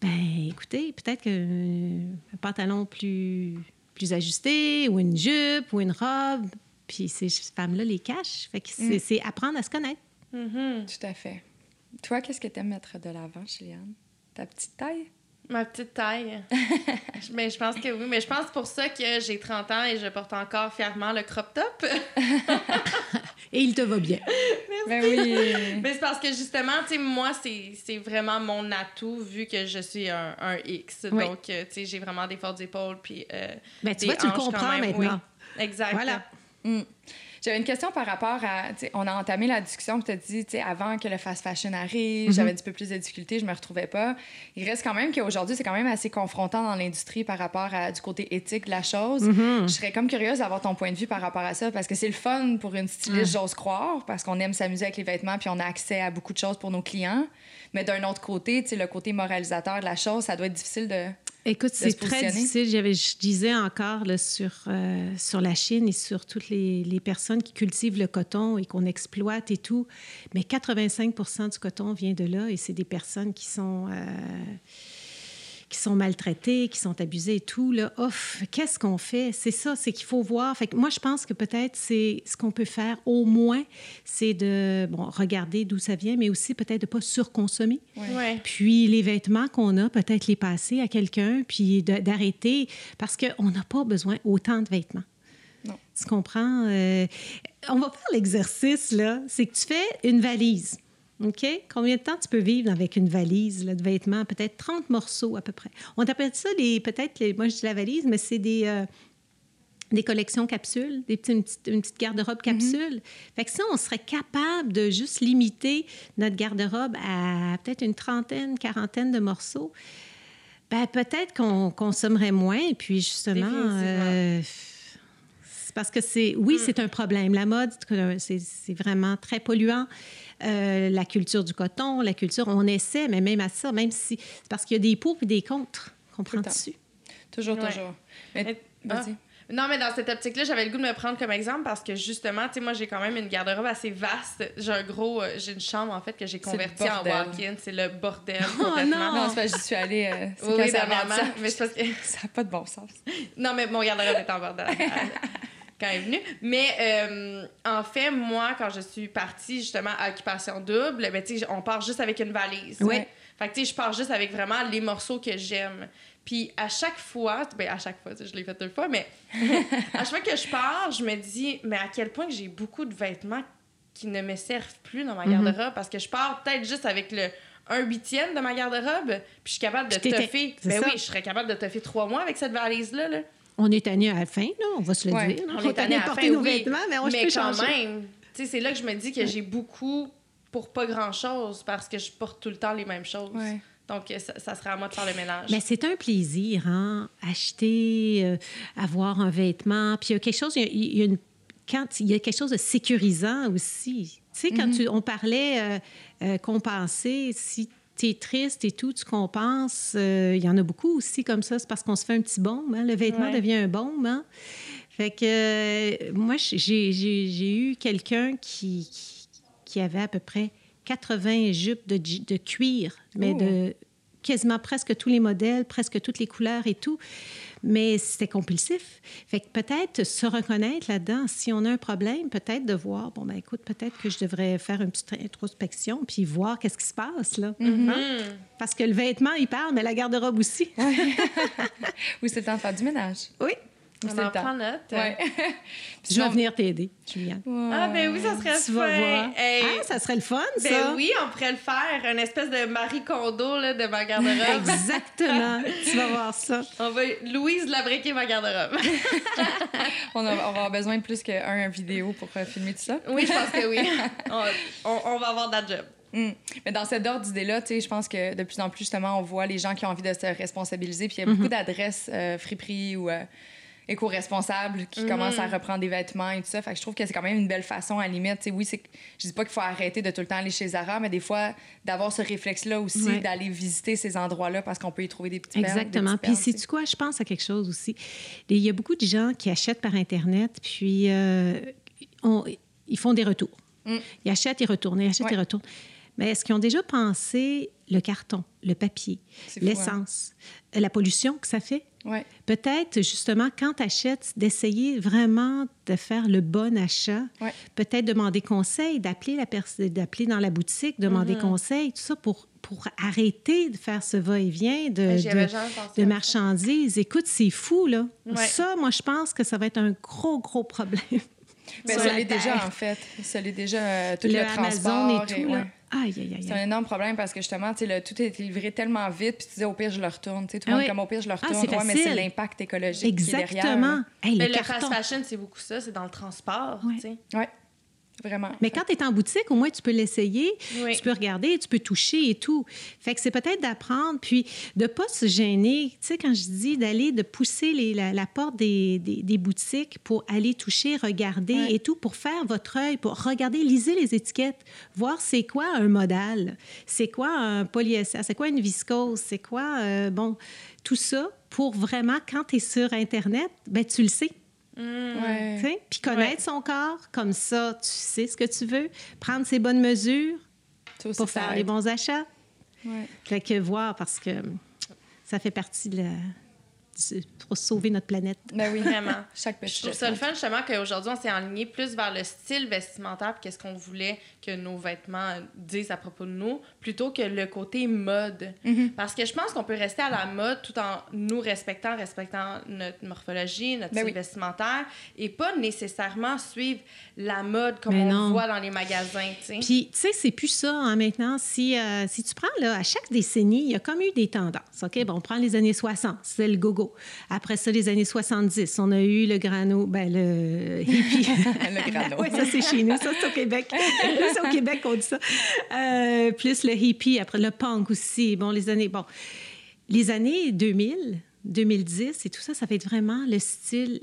ben écoutez, peut-être qu'un pantalon plus, plus ajusté ou une jupe ou une robe, puis ces femmes-là les cachent. Fait que c'est Mm. apprendre à se connaître. Mhm. Tout à fait. Toi, qu'est-ce que tu aimes mettre de l'avant, Juliane? Ta petite taille? Ma petite taille. *laughs* mais je pense que oui. Mais je pense pour ça que j'ai 30 ans et je porte encore fièrement le crop top. *laughs* et il te va bien. Ben oui. mais c'est parce que justement, tu sais, moi, c'est vraiment mon atout vu que je suis un, un X. Donc, euh, tu sais, j'ai vraiment des fortes épaules. Puis, euh, ben, tu vois, tu le comprends maintenant. Exact. Voilà. Mm. J'avais une question par rapport à. On a entamé la discussion, tu as dit, avant que le fast fashion arrive, mm-hmm. j'avais un petit peu plus de difficultés, je me retrouvais pas. Il reste quand même qu'aujourd'hui, c'est quand même assez confrontant dans l'industrie par rapport à, du côté éthique de la chose. Mm-hmm. Je serais comme curieuse d'avoir ton point de vue par rapport à ça, parce que c'est le fun pour une styliste, j'ose croire, parce qu'on aime s'amuser avec les vêtements, puis on a accès à beaucoup de choses pour nos clients. Mais d'un autre côté, le côté moralisateur de la chose, ça doit être difficile de. Écoute, c'est très difficile. je disais encore là, sur, euh, sur la Chine et sur toutes les, les, personnes qui cultivent le coton et qu'on exploite et tout. Mais 85% du coton vient de là et c'est des personnes qui sont. Euh, qui sont maltraités, qui sont abusés et tout, là, off, qu'est-ce qu'on fait? C'est ça, c'est qu'il faut voir. Fait que moi, je pense que peut-être c'est ce qu'on peut faire au moins, c'est de bon, regarder d'où ça vient, mais aussi peut-être de ne pas surconsommer. Ouais. Puis les vêtements qu'on a, peut-être les passer à quelqu'un, puis d'arrêter, parce qu'on n'a pas besoin autant de vêtements. Non. Tu comprends? Euh, on va faire l'exercice, là. C'est que tu fais une valise. OK? Combien de temps tu peux vivre avec une valise de vêtements? Peut-être 30 morceaux à peu près. On appelle ça peut-être, les, moi je dis la valise, mais c'est des, euh, des collections capsules, des petits, une petite, garde-robe mm-hmm. capsule. Fait que ça, on serait capable de juste limiter notre garde-robe à peut-être une trentaine, quarantaine de morceaux. Ben, peut-être qu'on consommerait moins, et puis justement... Parce que c'est, oui, mm. c'est un problème. La mode, c'est vraiment très polluant. Euh, la culture du coton, la culture, on essaie, mais même à ça, même si. C'est parce qu'il y a des pour et des contre qu'on prend dessus. Toujours, toujours. Mais, ah. Non, mais dans cette optique-là, j'avais le goût de me prendre comme exemple parce que justement, tu sais, moi, j'ai quand même une garde-robe assez vaste. J'ai un gros. Euh, j'ai une chambre, en fait, que j'ai convertie en walk-in. C'est le bordel. *laughs* Oh non! Non, c'est pas j'y suis allée. Euh, oui, oui, ça, mais *laughs* ça n'a pas de bon sens. non, mais mon garde-robe est en bordel. *laughs* quand elle est venue. Mais euh, en fait, moi, quand je suis partie justement à Occupation Double, ben, on part juste avec une valise. Oui. Fait que, tu sais, je pars juste avec vraiment les morceaux que j'aime. Puis à chaque fois, ben à chaque fois, je l'ai fait deux fois, mais *laughs* à chaque fois que je pars, je me dis, mais à quel point j'ai beaucoup de vêtements qui ne me servent plus dans ma mhm. garde-robe parce que je pars peut-être juste avec le un huitième de ma garde-robe, puis je suis capable de toffer. Ben oui, je serais capable de toffer trois mois avec cette valise-là. Là. On est tanné à la fin, là, on va se le dire. On, est tanné à porter nos vêtements, mais on mais quand même, c'est là que je me dis que j'ai beaucoup pour pas grand-chose parce que je porte tout le temps les mêmes choses. Donc, ça, ça, serait à moi de faire le ménage. Mais c'est un plaisir, hein? Acheter, euh, avoir un vêtement. Puis il y a quelque chose, il y a, une, quand, il y a quelque chose de sécurisant aussi. Tu sais, quand tu, on parlait euh, euh, compenser, si tu es triste et tout, tu compenses. Euh, il y en a beaucoup aussi comme ça. C'est parce qu'on se fait un petit baume. Hein? Le vêtement devient un baume. Hein? Fait que euh, moi, j'ai eu quelqu'un qui, qui, avait à peu près 80 jupes de, de cuir, mais de oh. quasiment presque tous les modèles, presque toutes les couleurs et tout mais c'était compulsif. Fait que peut-être se reconnaître là-dedans, si on a un problème, peut-être de voir, bon, ben écoute, peut-être que je devrais faire une petite introspection puis voir qu'est-ce qui se passe, là. Mm-hmm. Hein? Parce que le vêtement, il parle, mais la garde-robe aussi. *laughs* oui, c'est de faire du ménage. Oui. On en prend note. Ouais. *laughs* je vais venir t'aider, Juliane. Ah, ben oui, ça serait tu Vas voir. Ah, ça serait le fun, ça. Ben oui, on pourrait le faire. Une espèce de Marie Kondo là, de ma garde-robe. Exactement. *laughs* tu vas voir ça. On va Louise labriquer ma garde-robe. *laughs* on, va avoir besoin de plus qu'un vidéo pour euh, filmer tout ça. Oui, je pense que oui. on, va avoir that job. Hmm. Mais dans cet ordre d'idée-là, je pense que de plus en plus, justement, on voit les gens qui ont envie de se responsabiliser. Puis il y a beaucoup mm-hmm. d'adresses euh, friperies ou euh, éco-responsables qui commencent à mhm. reprendre des vêtements et tout ça. Fait que je trouve que c'est quand même une belle façon à la limite. oui, c'est, je dis pas qu'il faut arrêter de tout le temps aller chez Zara, mais des fois, d'avoir ce réflexe-là aussi, d'aller visiter ces endroits-là parce qu'on peut y trouver des petits Exactement. puis, sais-tu quoi? Je pense à quelque chose aussi. Il y a beaucoup de gens qui achètent par Internet, puis euh, ils font des retours. Mm. Ils achètent, ils retournent, ils achètent, ils retournent. Mais est-ce qu'ils ont déjà pensé le carton, le papier, hein. l'essence, la pollution que ça fait? Ouais. Peut-être, justement, quand tu achètes, d'essayer vraiment de faire le bon achat. Ouais. Peut-être demander conseil, d'appeler la d'appeler dans la boutique, demander conseil, tout ça pour, pour arrêter de faire ce va-et-vient de, Ben, de, marchandises. Écoute, c'est fou, là. Ouais. Ça, moi, je pense que ça va être un gros, gros problème. Ben, *laughs* sur ça l'est déjà, en fait. Ça l'est déjà, euh, tout le, le Amazon transport. et tout, là. Ouais. Aïe, aïe, aïe. C'est un énorme problème parce que justement, tu sais, le- tout est livré tellement vite, puis tu disais au pire, je le retourne. Tu sais, tout le Ah monde oui. est comme au pire, je le Ah, retourne. c'est ouais, mais c'est l'impact écologique. qui est derrière, Exactement. Hey, Mais le le carton. fast fashion, c'est beaucoup ça, c'est dans le transport. Ouais. tu sais. Ouais, vraiment. Mais quand tu es en boutique, au moins, tu peux l'essayer, Oui. tu peux regarder, tu peux toucher et tout. Fait que c'est peut-être d'apprendre, puis de pas se gêner. Tu sais, quand je dis d'aller, de pousser les- la, la porte des, des- des boutiques pour aller toucher, regarder et tout, pour faire votre œil, pour regarder, lisez les étiquettes, voir c'est quoi un modal, c'est quoi un polyester, c'est quoi une viscose, c'est quoi, euh, bon, tout ça, pour vraiment, quand tu es sur Internet, ben tu le sais. Sais, Puis connaître son corps, comme ça, tu sais ce que tu veux, prendre ses bonnes mesures pour faire les bons achats. Ouais. Fait que voir, parce que ça fait partie de la... pour sauver notre planète. Ben oui, Vraiment. *laughs* Chaque Je petit trouve geste ça le fun, justement, qu'aujourd'hui, on s'est aligné plus vers le style vestimentaire, puis qu'est-ce qu'on voulait que nos vêtements disent à propos de nous, plutôt que le côté mode. Mhm. Parce que je pense qu'on peut rester à la mode tout en nous respectant, respectant notre morphologie, notre Ben style oui. vestimentaire, et pas nécessairement suivre la mode comme Mais on non. le voit dans les magasins, tu sais. Puis, tu sais, c'est plus ça hein, maintenant. Si, euh, si tu prends, là, à chaque décennie, il y a comme eu des tendances. OK? Bon, on prend les années 60, c'est le gogo. Après ça, les années 70, on a eu le grano, ben, le hippie. *laughs* Le *laughs* grano. oui, ça, c'est chez nous. Ça, c'est au Québec. *laughs* c'est au Québec qu'on dit ça. Euh, plus le hippie, après le punk aussi. Bon, les années... Bon, les années 2000... 2010 et tout ça, ça va être vraiment le style,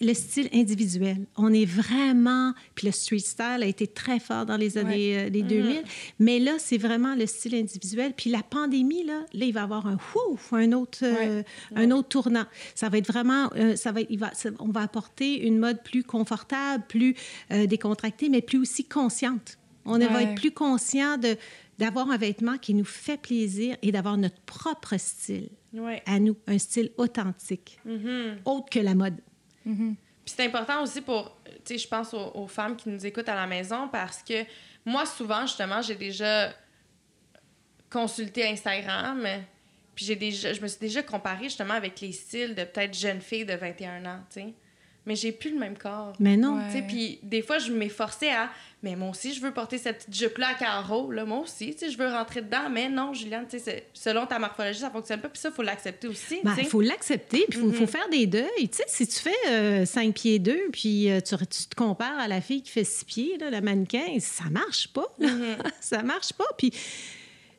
le style individuel. On est vraiment... Puis le street style a été très fort dans les années euh, les 2000. Mais là, c'est vraiment le style individuel. Puis la pandémie, là, là il va y avoir un ouf, un autre, euh, un autre tournant. Ça va être vraiment... euh, ça va être- il va, ça- on va apporter une mode plus confortable, plus euh, décontractée, mais plus aussi consciente. On va Ouais. être plus conscient de d'avoir un vêtement qui nous fait plaisir et d'avoir notre propre style Ouais. à nous, un style authentique, Mhm. autre que la mode. Puis c'est important aussi pour, tu sais, je pense aux, aux femmes qui nous écoutent à la maison parce que moi, souvent, justement, j'ai déjà consulté Instagram, puis j'ai déjà, je me suis déjà comparée justement avec les styles de peut-être jeunes filles de 21 ans, tu sais. Mais j'ai plus le même corps. Mais non. Ouais. Tu sais, puis des fois, je m'efforçais à, mais moi aussi, je veux porter cette petite jupe-là à carreaux, là, moi aussi, tu sais, je veux rentrer dedans, mais non, Juliane, tu sais, c'est- selon ta morphologie, ça fonctionne pas, puis ça, il faut l'accepter aussi, Ben. Il faut l'accepter, puis il faut, faut faire des deuils. Tu sais, si tu fais 5 pieds 2, puis euh, tu, tu te compares à la fille qui fait 6 pieds, là, la mannequin, ça marche pas. là. *laughs* ça marche pas. Puis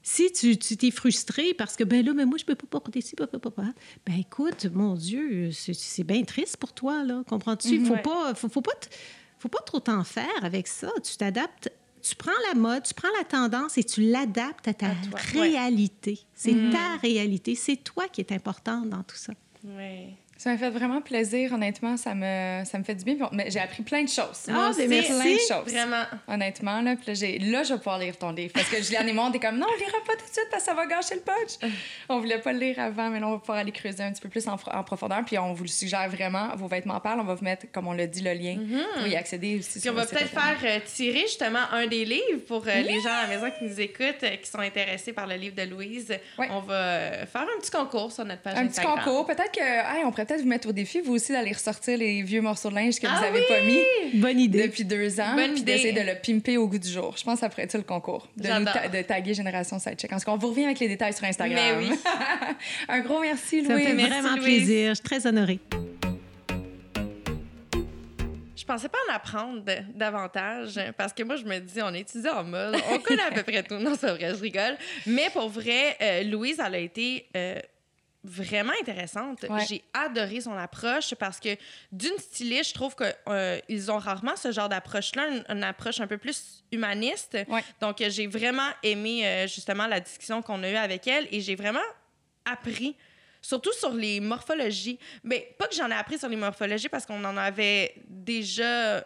si tu t'es frustré parce que, ben là, mais moi, je peux pas porter ci, pas. Ben écoute, mon Dieu, c'est- bien triste pour toi, là. Comprends-tu? Faut Ouais. pas... Faut, faut pas faut pas trop t'en faire avec ça. Tu t'adaptes... Tu prends la mode, tu prends la tendance et tu l'adaptes à ta À toi, ouais. réalité. C'est ta réalité. C'est toi qui es importante dans tout ça. Ouais. Ça m'a fait vraiment plaisir, honnêtement. Ça me, ça me fait du bien. Mais j'ai appris plein de choses. Ah, aussi, merci. Plein de choses. Vraiment. Honnêtement, là, puis là, je vais pouvoir lire ton livre. Parce que Juliane et moi, on était comme, non, on lira pas tout de suite parce que ça va gâcher le punch. on voulait pas le lire avant, mais là, on va pouvoir aller creuser un petit peu plus en, profondeur. Puis on vous le suggère vraiment. Vos vêtements parlent. On va vous mettre, comme on l'a dit, le lien pour y accéder aussi. Puis on va peut-être faire euh, tirer justement un des livres pour euh, les gens à la maison qui nous écoutent, euh, qui sont intéressés par le livre de Louise. On va euh, faire un petit concours sur notre page Un petit concours. Peut-être que, hey, on pourrait peut-être vous mettre au défi, vous aussi, d'aller ressortir les vieux morceaux de linge que Ah vous avez pas mis Bonne idée. depuis deux ans. Bonne puis d'essayer de le pimper au goût du jour. Je pense que ça ferait être ça le concours. De, nous J'adore. ta- de taguer Génération Sidecheck. En tout cas, on vous revient avec les détails sur Instagram. Mais oui. *laughs* Un gros merci, Ça me Louis. fait merci, vraiment Louise. plaisir. Je suis très honorée. Je pensais pas en apprendre davantage parce que moi, je me dis, on est étudié en mode, on connaît à peu près tout. Non, c'est vrai, je rigole. Mais pour vrai, euh, Louise, elle a été euh, vraiment intéressante. Ouais. J'ai adoré son approche parce que d'une styliste, je trouve qu'ils ont rarement ce genre d'approche-là, une, une approche un peu plus humaniste. Ouais. Donc, euh, j'ai vraiment aimé euh, justement la discussion qu'on a eue avec elle et j'ai vraiment appris surtout sur les morphologies. Mais pas que j'en ai appris sur les morphologies parce qu'on en avait déjà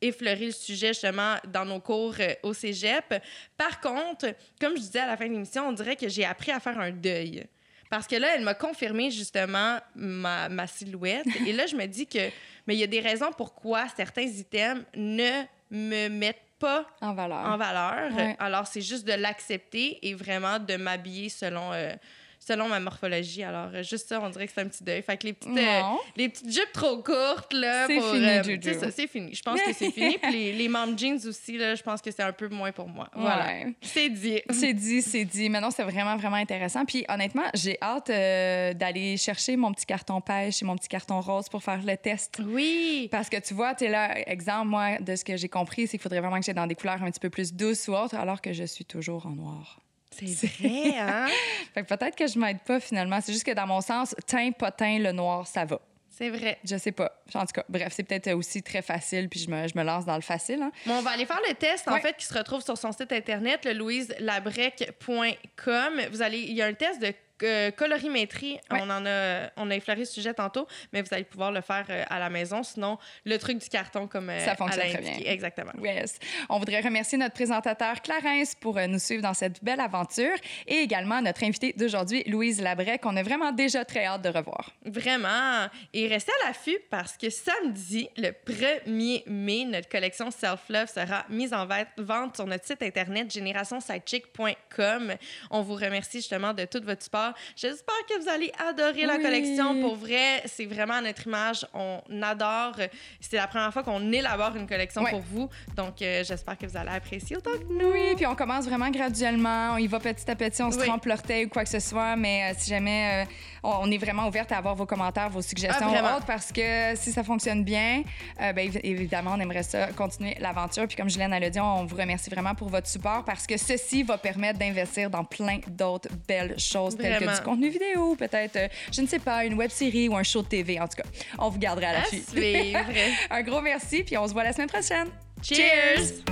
effleurer le sujet justement dans nos cours euh, au cégep. Par contre, comme je disais à la fin de l'émission, on dirait que j'ai appris à faire un deuil. Parce que là, elle m'a confirmé justement ma, ma silhouette. Et là, je me dis que, mais il y a des raisons pourquoi certains items ne me mettent pas En valeur. en valeur. Ouais. Alors, c'est juste de l'accepter et vraiment de m'habiller selon, euh, selon ma morphologie. Alors, euh, juste ça, on dirait que c'est un petit deuil. Fait que les petites, euh, les petites jupes trop courtes, là, C'est pour, fini, euh, ça, c'est fini. Je pense que c'est fini. *laughs* Puis les, les mom jeans aussi, là, je pense que c'est un peu moins pour moi. Voilà. Ouais. C'est dit. C'est dit, c'est dit. Maintenant, c'est vraiment, vraiment intéressant. Puis honnêtement, j'ai hâte euh, d'aller chercher mon petit carton pêche et mon petit carton rose pour faire le test. Oui. Parce que tu vois, tu es là, exemple, moi, de ce que j'ai compris, c'est qu'il faudrait vraiment que j'aie dans des couleurs un petit peu plus douces ou autres, alors que je suis toujours en noir. C'est vrai, hein? *laughs* Fait que peut-être que je m'aide pas finalement. C'est juste que dans mon sens, teint, pas teint, le noir, ça va. C'est vrai. Je sais pas. En tout cas, bref, c'est peut-être aussi très facile, puis je me, je me lance dans le facile. hein. Bon, on va aller faire le test, en Ouais. fait, qui se retrouve sur son site internet, le louiselabrec.com. Vous allez, il y a un test de euh, colorimétrie. Ouais. On en a, on a effleuré ce sujet tantôt, mais vous allez pouvoir le faire euh, à la maison. Sinon, le truc du carton, comme euh, Ça fonctionne très bien. Exactement. Yes. On voudrait remercier notre présentateur Clarence pour euh, nous suivre dans cette belle aventure et également notre invitée d'aujourd'hui, Louise Labrec, qu'on a vraiment déjà très hâte de revoir. Vraiment. Et restez à l'affût parce que samedi, le 1er mai, notre collection Self Love sera mise en vente- sur notre site internet générationsidechick.com. On vous remercie justement de tout votre support. J'espère que vous allez adorer la collection. Pour vrai, c'est vraiment notre image. On adore. C'est la première fois qu'on élabore une collection pour vous. Donc, euh, j'espère que vous allez apprécier autant que nous. Oui, puis on commence vraiment graduellement. On y va petit à petit, on se Oui. trempe l'orteil ou quoi que ce soit. Mais euh, si jamais, euh, on est vraiment ouverte à avoir vos commentaires, vos suggestions Ah, autres, parce que si ça fonctionne bien, ben, évi- évidemment, on aimerait ça continuer l'aventure. Puis comme Julien a dit, on vous remercie vraiment pour votre support parce que ceci va permettre d'investir dans plein d'autres belles choses, telles que du contenu vidéo, peut-être, euh, je ne sais pas, une web série ou un show de TV. En tout cas, on vous gardera à l'affût. suivre. *laughs* un gros merci, puis on se voit la semaine prochaine. Cheers!